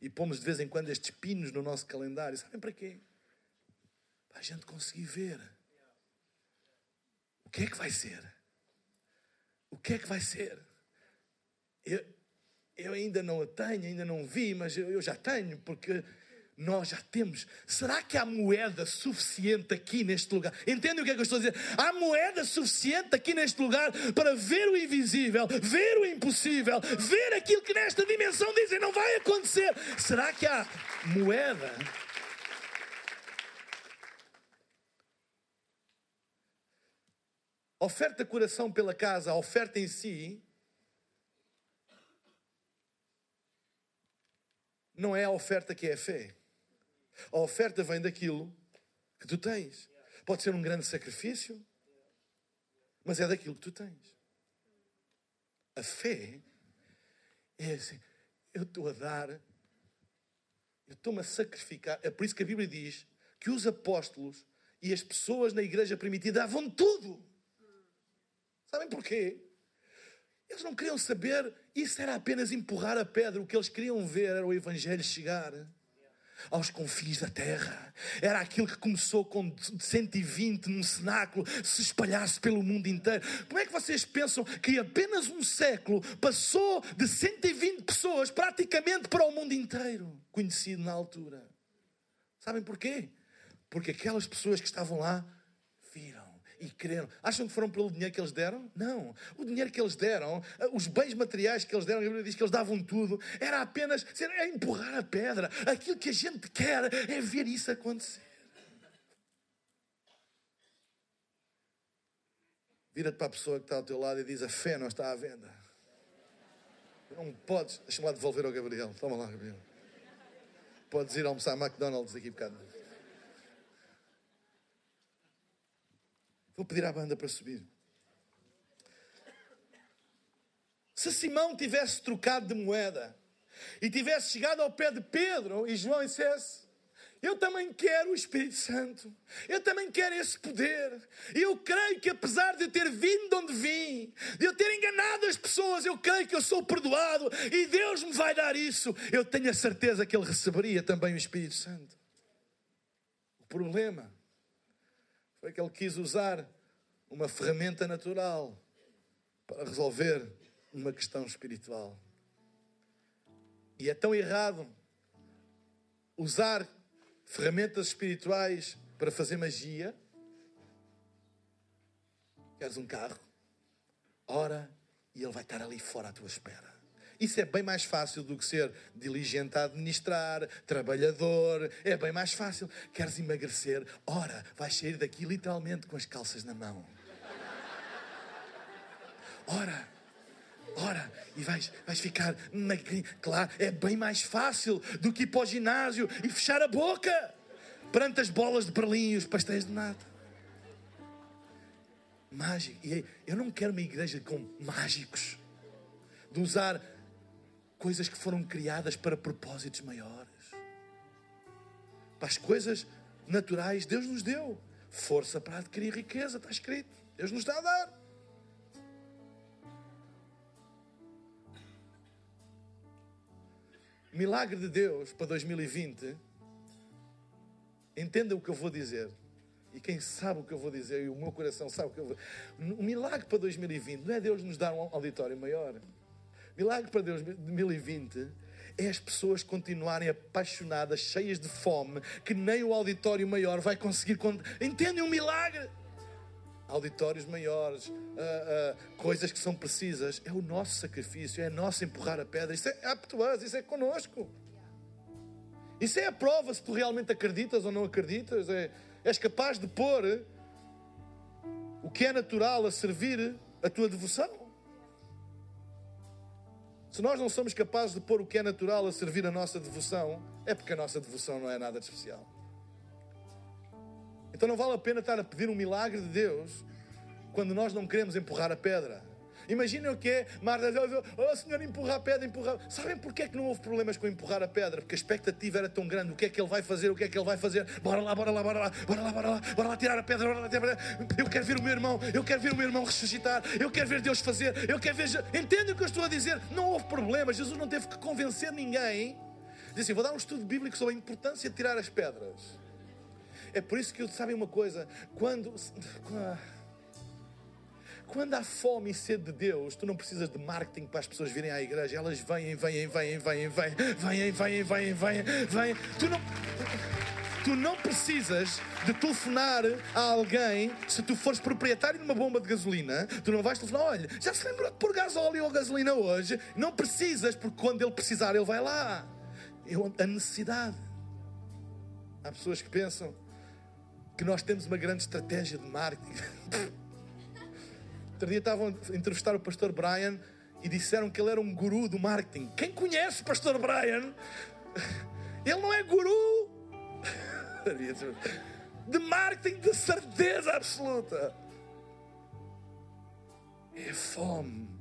e pomos de vez em quando estes pinos no nosso calendário, sabem para quê? Para a gente conseguir ver o que é que vai ser. O que é que vai ser? Eu, eu ainda não a tenho, ainda não vi, mas eu, eu já tenho, porque nós já temos. Será que há moeda suficiente aqui neste lugar? Entendem o que é que eu estou a dizer? Há moeda suficiente aqui neste lugar para ver o invisível, ver o impossível, ver aquilo que nesta dimensão dizem não vai acontecer. Será que há moeda? Oferta coração pela casa, a oferta em si, não é a oferta que é a fé. A oferta vem daquilo que tu tens. Pode ser um grande sacrifício, mas é daquilo que tu tens. A fé é assim: eu estou a dar, eu estou-me a sacrificar. É por isso que a Bíblia diz que os apóstolos e as pessoas na igreja primitiva davam tudo. Sabem porquê? Eles não queriam saber, isso era apenas empurrar a pedra. O que eles queriam ver era o Evangelho chegar aos confins da terra. Era aquilo que começou com 120 num cenáculo, se espalhasse pelo mundo inteiro. Como é que vocês pensam que apenas um século passou de 120 pessoas praticamente para o mundo inteiro, conhecido na altura? Sabem porquê? Porque aquelas pessoas que estavam lá e creram. Acham que foram pelo dinheiro que eles deram? Não. O dinheiro que eles deram, eh, os bens materiais que eles deram, a Bíblia diz que eles davam tudo, era apenas é empurrar a pedra. Aquilo que a gente quer é ver isso acontecer. Vira-te para a pessoa que está ao teu lado e diz: A fé não está à venda. Não podes. Deixa-me lá devolver ao Gabriel. Toma lá, Gabriel. Podes ir almoçar a McDonald's aqui um bocado. Vou pedir à banda para subir. Se Simão tivesse trocado de moeda e tivesse chegado ao pé de Pedro e João e dissesse: Eu também quero o Espírito Santo, eu também quero esse poder. Eu creio que, apesar de eu ter vindo de onde vim, de eu ter enganado as pessoas, eu creio que eu sou perdoado e Deus me vai dar isso. Eu tenho a certeza que ele receberia também o Espírito Santo. O problema foi que ele quis usar uma ferramenta natural para resolver uma questão espiritual. E é tão errado usar ferramentas espirituais para fazer magia. Queres um carro? Ora, e ele vai estar ali fora à tua espera. Isso é bem mais fácil do que ser diligente a administrar, trabalhador. É bem mais fácil. Queres emagrecer? Ora, vais sair daqui literalmente com as calças na mão. Ora, ora, e vais, vais ficar magrinho. Claro, é bem mais fácil do que ir para o ginásio e fechar a boca perante as bolas de Berlim e os pastéis de nata. Mágico. E eu não quero uma igreja com mágicos, de usar coisas que foram criadas para propósitos maiores. Para as coisas naturais, Deus nos deu força para adquirir riqueza, está escrito. Deus nos está a dar. Milagre de Deus para 2020. Entenda o que eu vou dizer. E quem sabe o que eu vou dizer, e o meu coração sabe o que eu vou O milagre para 2020 não é Deus nos dar um auditório maior. Milagre para 2020 é as pessoas continuarem apaixonadas, cheias de fome, que nem o auditório maior vai conseguir. Entendem um milagre? Auditórios maiores, uh, uh, coisas que são precisas, é o nosso sacrifício, é nosso empurrar a pedra. Isso é up to us, isso é conosco. Isso é a prova se tu realmente acreditas ou não acreditas. É, és capaz de pôr o que é natural a servir a tua devoção. Se nós não somos capazes de pôr o que é natural a servir a nossa devoção, é porque a nossa devoção não é nada de especial. Então não vale a pena estar a pedir um milagre de Deus quando nós não queremos empurrar a pedra. Imaginem o que é Marta oh Senhor, empurra a pedra, empurra. Sabem porquê é que não houve problemas com empurrar a pedra? Porque a expectativa era tão grande. O que é que ele vai fazer? O que é que ele vai fazer? Bora lá, bora lá, bora lá, bora lá, bora lá, bora lá tirar a pedra, bora lá tirar a pedra. Eu quero ver o meu irmão, eu quero ver o meu irmão ressuscitar, eu quero ver Deus fazer, eu quero ver. Entendem o que eu estou a dizer? Não houve problemas. Jesus não teve que convencer ninguém. Diz assim: vou dar um estudo bíblico sobre a importância de tirar as pedras. É por isso que eu sabem uma coisa, quando quando há fome e sede de Deus, tu não precisas de marketing para as pessoas virem à igreja. Elas vêm, vêm, vêm, vêm, vêm, vêm, vêm, vêm, vêm, vêm. Tu não, tu não precisas de telefonar a alguém se tu fores proprietário de uma bomba de gasolina. Tu não vais telefonar, olha, já se lembrou de pôr gasóleo ou gasolina hoje? Não precisas, porque quando ele precisar, ele vai lá. Eu, a necessidade. Há pessoas que pensam que nós temos uma grande estratégia de marketing. Outro dia estavam a entrevistar o pastor Brian e disseram que ele era um guru do marketing. Quem conhece o pastor Brian? Ele não é guru de marketing de certeza absoluta. É fome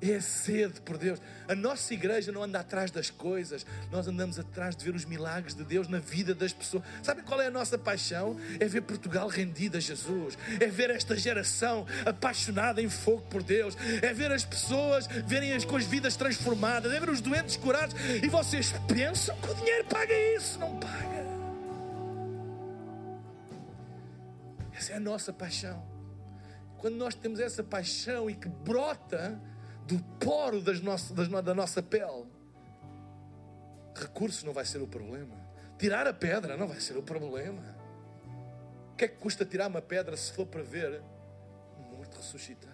é sede por Deus. A nossa igreja não anda atrás das coisas, nós andamos atrás de ver os milagres de Deus na vida das pessoas. Sabem qual é a nossa paixão? É ver Portugal rendido a Jesus, é ver esta geração apaixonada em fogo por Deus, é ver as pessoas verem as, com as vidas transformadas, é ver os doentes curados. E vocês pensam que o dinheiro paga isso? Não paga. Essa é a nossa paixão. Quando nós temos essa paixão e que brota do poro das nossas, das, da nossa pele. Recursos não vai ser o problema. Tirar a pedra não vai ser o problema. O que é que custa tirar uma pedra se for para ver um morto ressuscitar?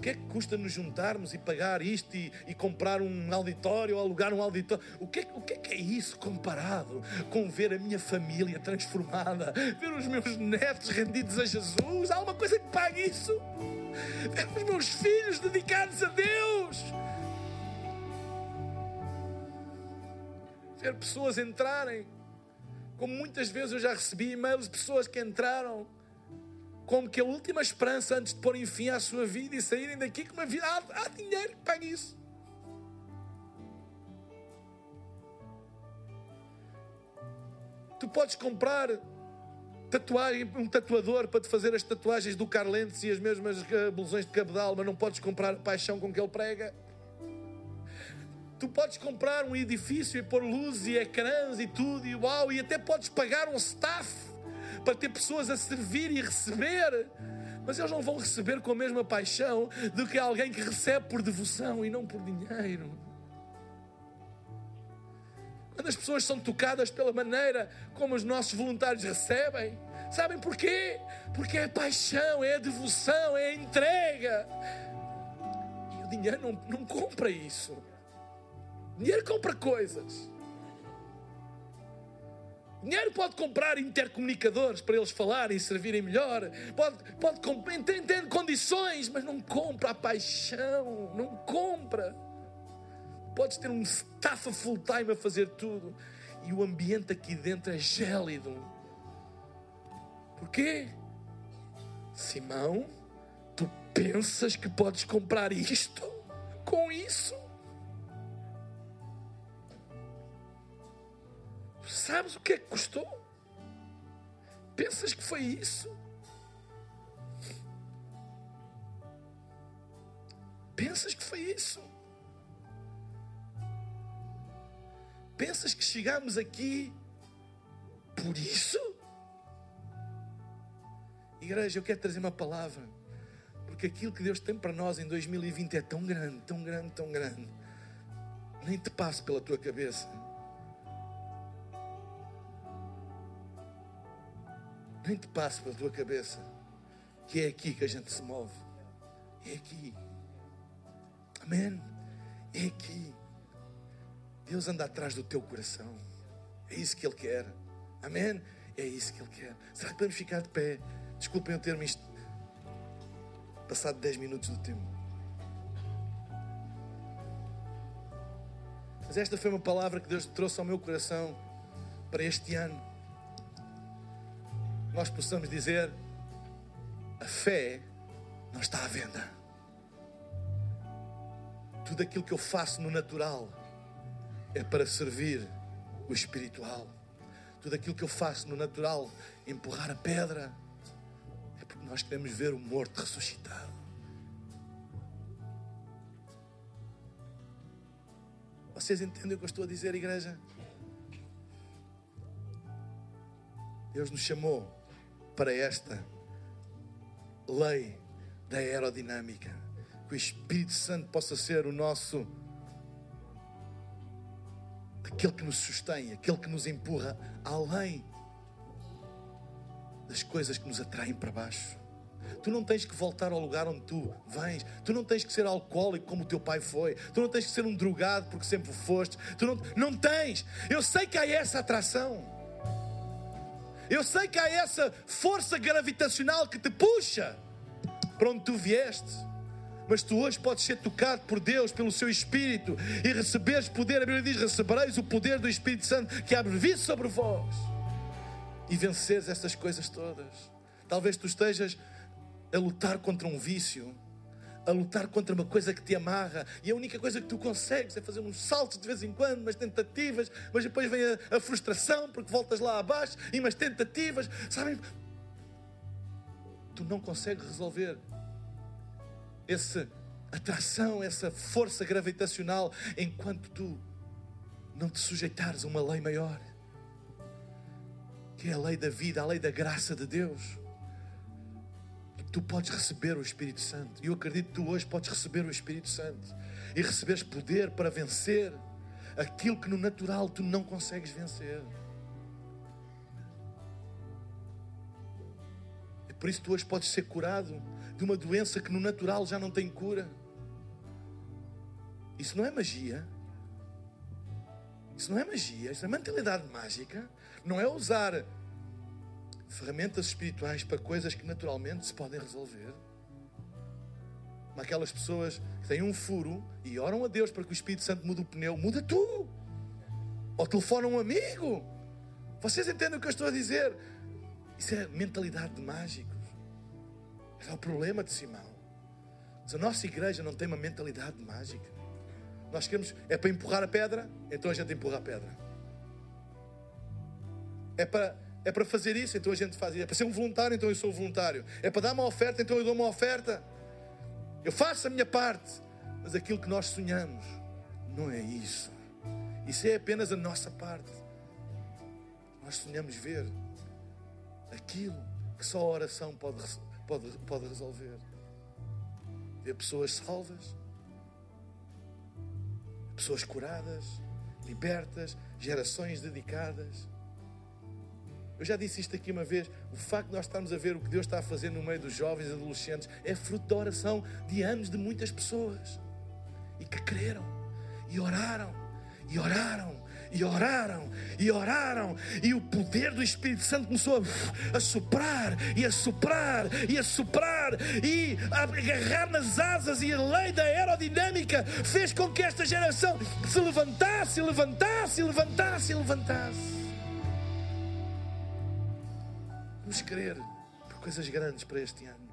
O que é que custa nos juntarmos e pagar isto e, e comprar um auditório ou alugar um auditório? O que, é, o que é que é isso comparado com ver a minha família transformada, ver os meus netos rendidos a Jesus? Há uma coisa que pague isso? Ver os meus filhos dedicados a Deus? Ver pessoas entrarem, como muitas vezes eu já recebi e-mails de pessoas que entraram como que a última esperança antes de porem fim à sua vida e saírem daqui com uma vida. Há, há dinheiro que pague isso. Tu podes comprar tatuagem, um tatuador para te fazer as tatuagens do Carlentes e as mesmas eh, blusões de cabedal, mas não podes comprar a paixão com que ele prega. Tu podes comprar um edifício e pôr luzes e ecrãs e tudo, e uau, e até podes pagar um staff para ter pessoas a servir e receber. Mas eles não vão receber com a mesma paixão do que alguém que recebe por devoção e não por dinheiro. Quando as pessoas são tocadas pela maneira como os nossos voluntários recebem, sabem porquê? Porque é a paixão, é a devoção, é a entrega. E o dinheiro não, não compra isso. O dinheiro compra coisas. Dinheiro pode comprar intercomunicadores para eles falarem e servirem melhor. Pode, pode comprar, entende condições, mas não compra a paixão. Não compra. Podes ter um staff full time a fazer tudo e o ambiente aqui dentro é gélido. Porquê? Simão, tu pensas que podes comprar isto com isso? Sabes o que é que custou? Pensas que foi isso? Pensas que foi isso? Pensas que chegamos aqui por isso? Igreja, eu quero trazer uma palavra, porque aquilo que Deus tem para nós em 2020 é tão grande, tão grande, tão grande. Nem te passe pela tua cabeça nem te passe pela tua cabeça que é aqui que a gente se move. É aqui. Amém? É aqui. Deus anda atrás do teu coração. É isso que Ele quer. Amém? É isso que Ele quer. Será que podemos ficar de pé? Desculpem eu ter-me isto passado 10 minutos do tempo. Mas esta foi uma palavra que Deus trouxe ao meu coração para este ano nós possamos dizer: a fé não está à venda. Tudo aquilo que eu faço no natural é para servir o espiritual. Tudo aquilo que eu faço no natural, empurrar a pedra, é porque nós queremos ver o morto ressuscitado. Vocês entendem o que eu estou a dizer, igreja? Deus nos chamou para esta lei da aerodinâmica. Que o Espírito Santo possa ser o nosso aquele que nos sustém, aquele que nos empurra além das coisas que nos atraem para baixo. Tu não tens que voltar ao lugar onde tu vens. Tu não tens que ser alcoólico como o teu pai foi. Tu não tens que ser um drogado porque sempre foste. Tu não, não tens. Eu sei que há essa atração. Eu sei que há essa força gravitacional que te puxa. para onde tu vieste. Mas tu hoje podes ser tocado por Deus, pelo seu Espírito, e receberes poder. A Bíblia diz: recebereis o poder do Espírito Santo que abre vida sobre vós. E venceres estas coisas todas. Talvez tu estejas a lutar contra um vício, a lutar contra uma coisa que te amarra, e a única coisa que tu consegues é fazer uns saltos de vez em quando, umas tentativas, mas depois vem a, a frustração porque voltas lá abaixo e umas tentativas, sabem? Tu não consegues resolver essa atração, essa força gravitacional, enquanto tu não te sujeitares a uma lei maior, que é a lei da vida, a lei da graça de Deus. Tu podes receber o Espírito Santo. E eu acredito que tu hoje podes receber o Espírito Santo e receberes poder para vencer aquilo que no natural tu não consegues vencer. E por isso tu hoje podes ser curado de uma doença que no natural já não tem cura. Isso não é magia. Isso não é magia, isso é mentalidade mágica. Não é usar ferramentas espirituais para coisas que naturalmente se podem resolver. Como aquelas pessoas que têm um furo e oram a Deus para que o Espírito Santo mude o pneu, muda tu. Ou telefona um amigo. Vocês entendem o que eu estou a dizer? Isso é mentalidade de mágicos. É o problema de Simão. Mas a nossa igreja não tem uma mentalidade mágica. Nós queremos, é para empurrar a pedra, então a gente empurra a pedra. É para, é para fazer isso, então a gente faz isso. É para ser um voluntário, então eu sou voluntário. É para dar uma oferta, então eu dou uma oferta. Eu faço a minha parte. Mas aquilo que nós sonhamos não é isso. Isso é apenas a nossa parte. Nós sonhamos ver aquilo que só a oração pode pode, pode resolver. Ver pessoas salvas, pessoas curadas, libertas, gerações dedicadas. Eu já disse isto aqui uma vez: o facto de nós estarmos a ver o que Deus está a fazer no meio dos jovens e adolescentes é fruto da oração de anos de muitas pessoas e que creram e oraram e oraram e oraram, e oraram, e o poder do Espírito Santo começou a, a soprar, e a soprar, e a soprar, e a agarrar nas asas, e a lei da aerodinâmica fez com que esta geração se levantasse, levantasse, levantasse, levantasse. Vamos querer por coisas grandes para este ano.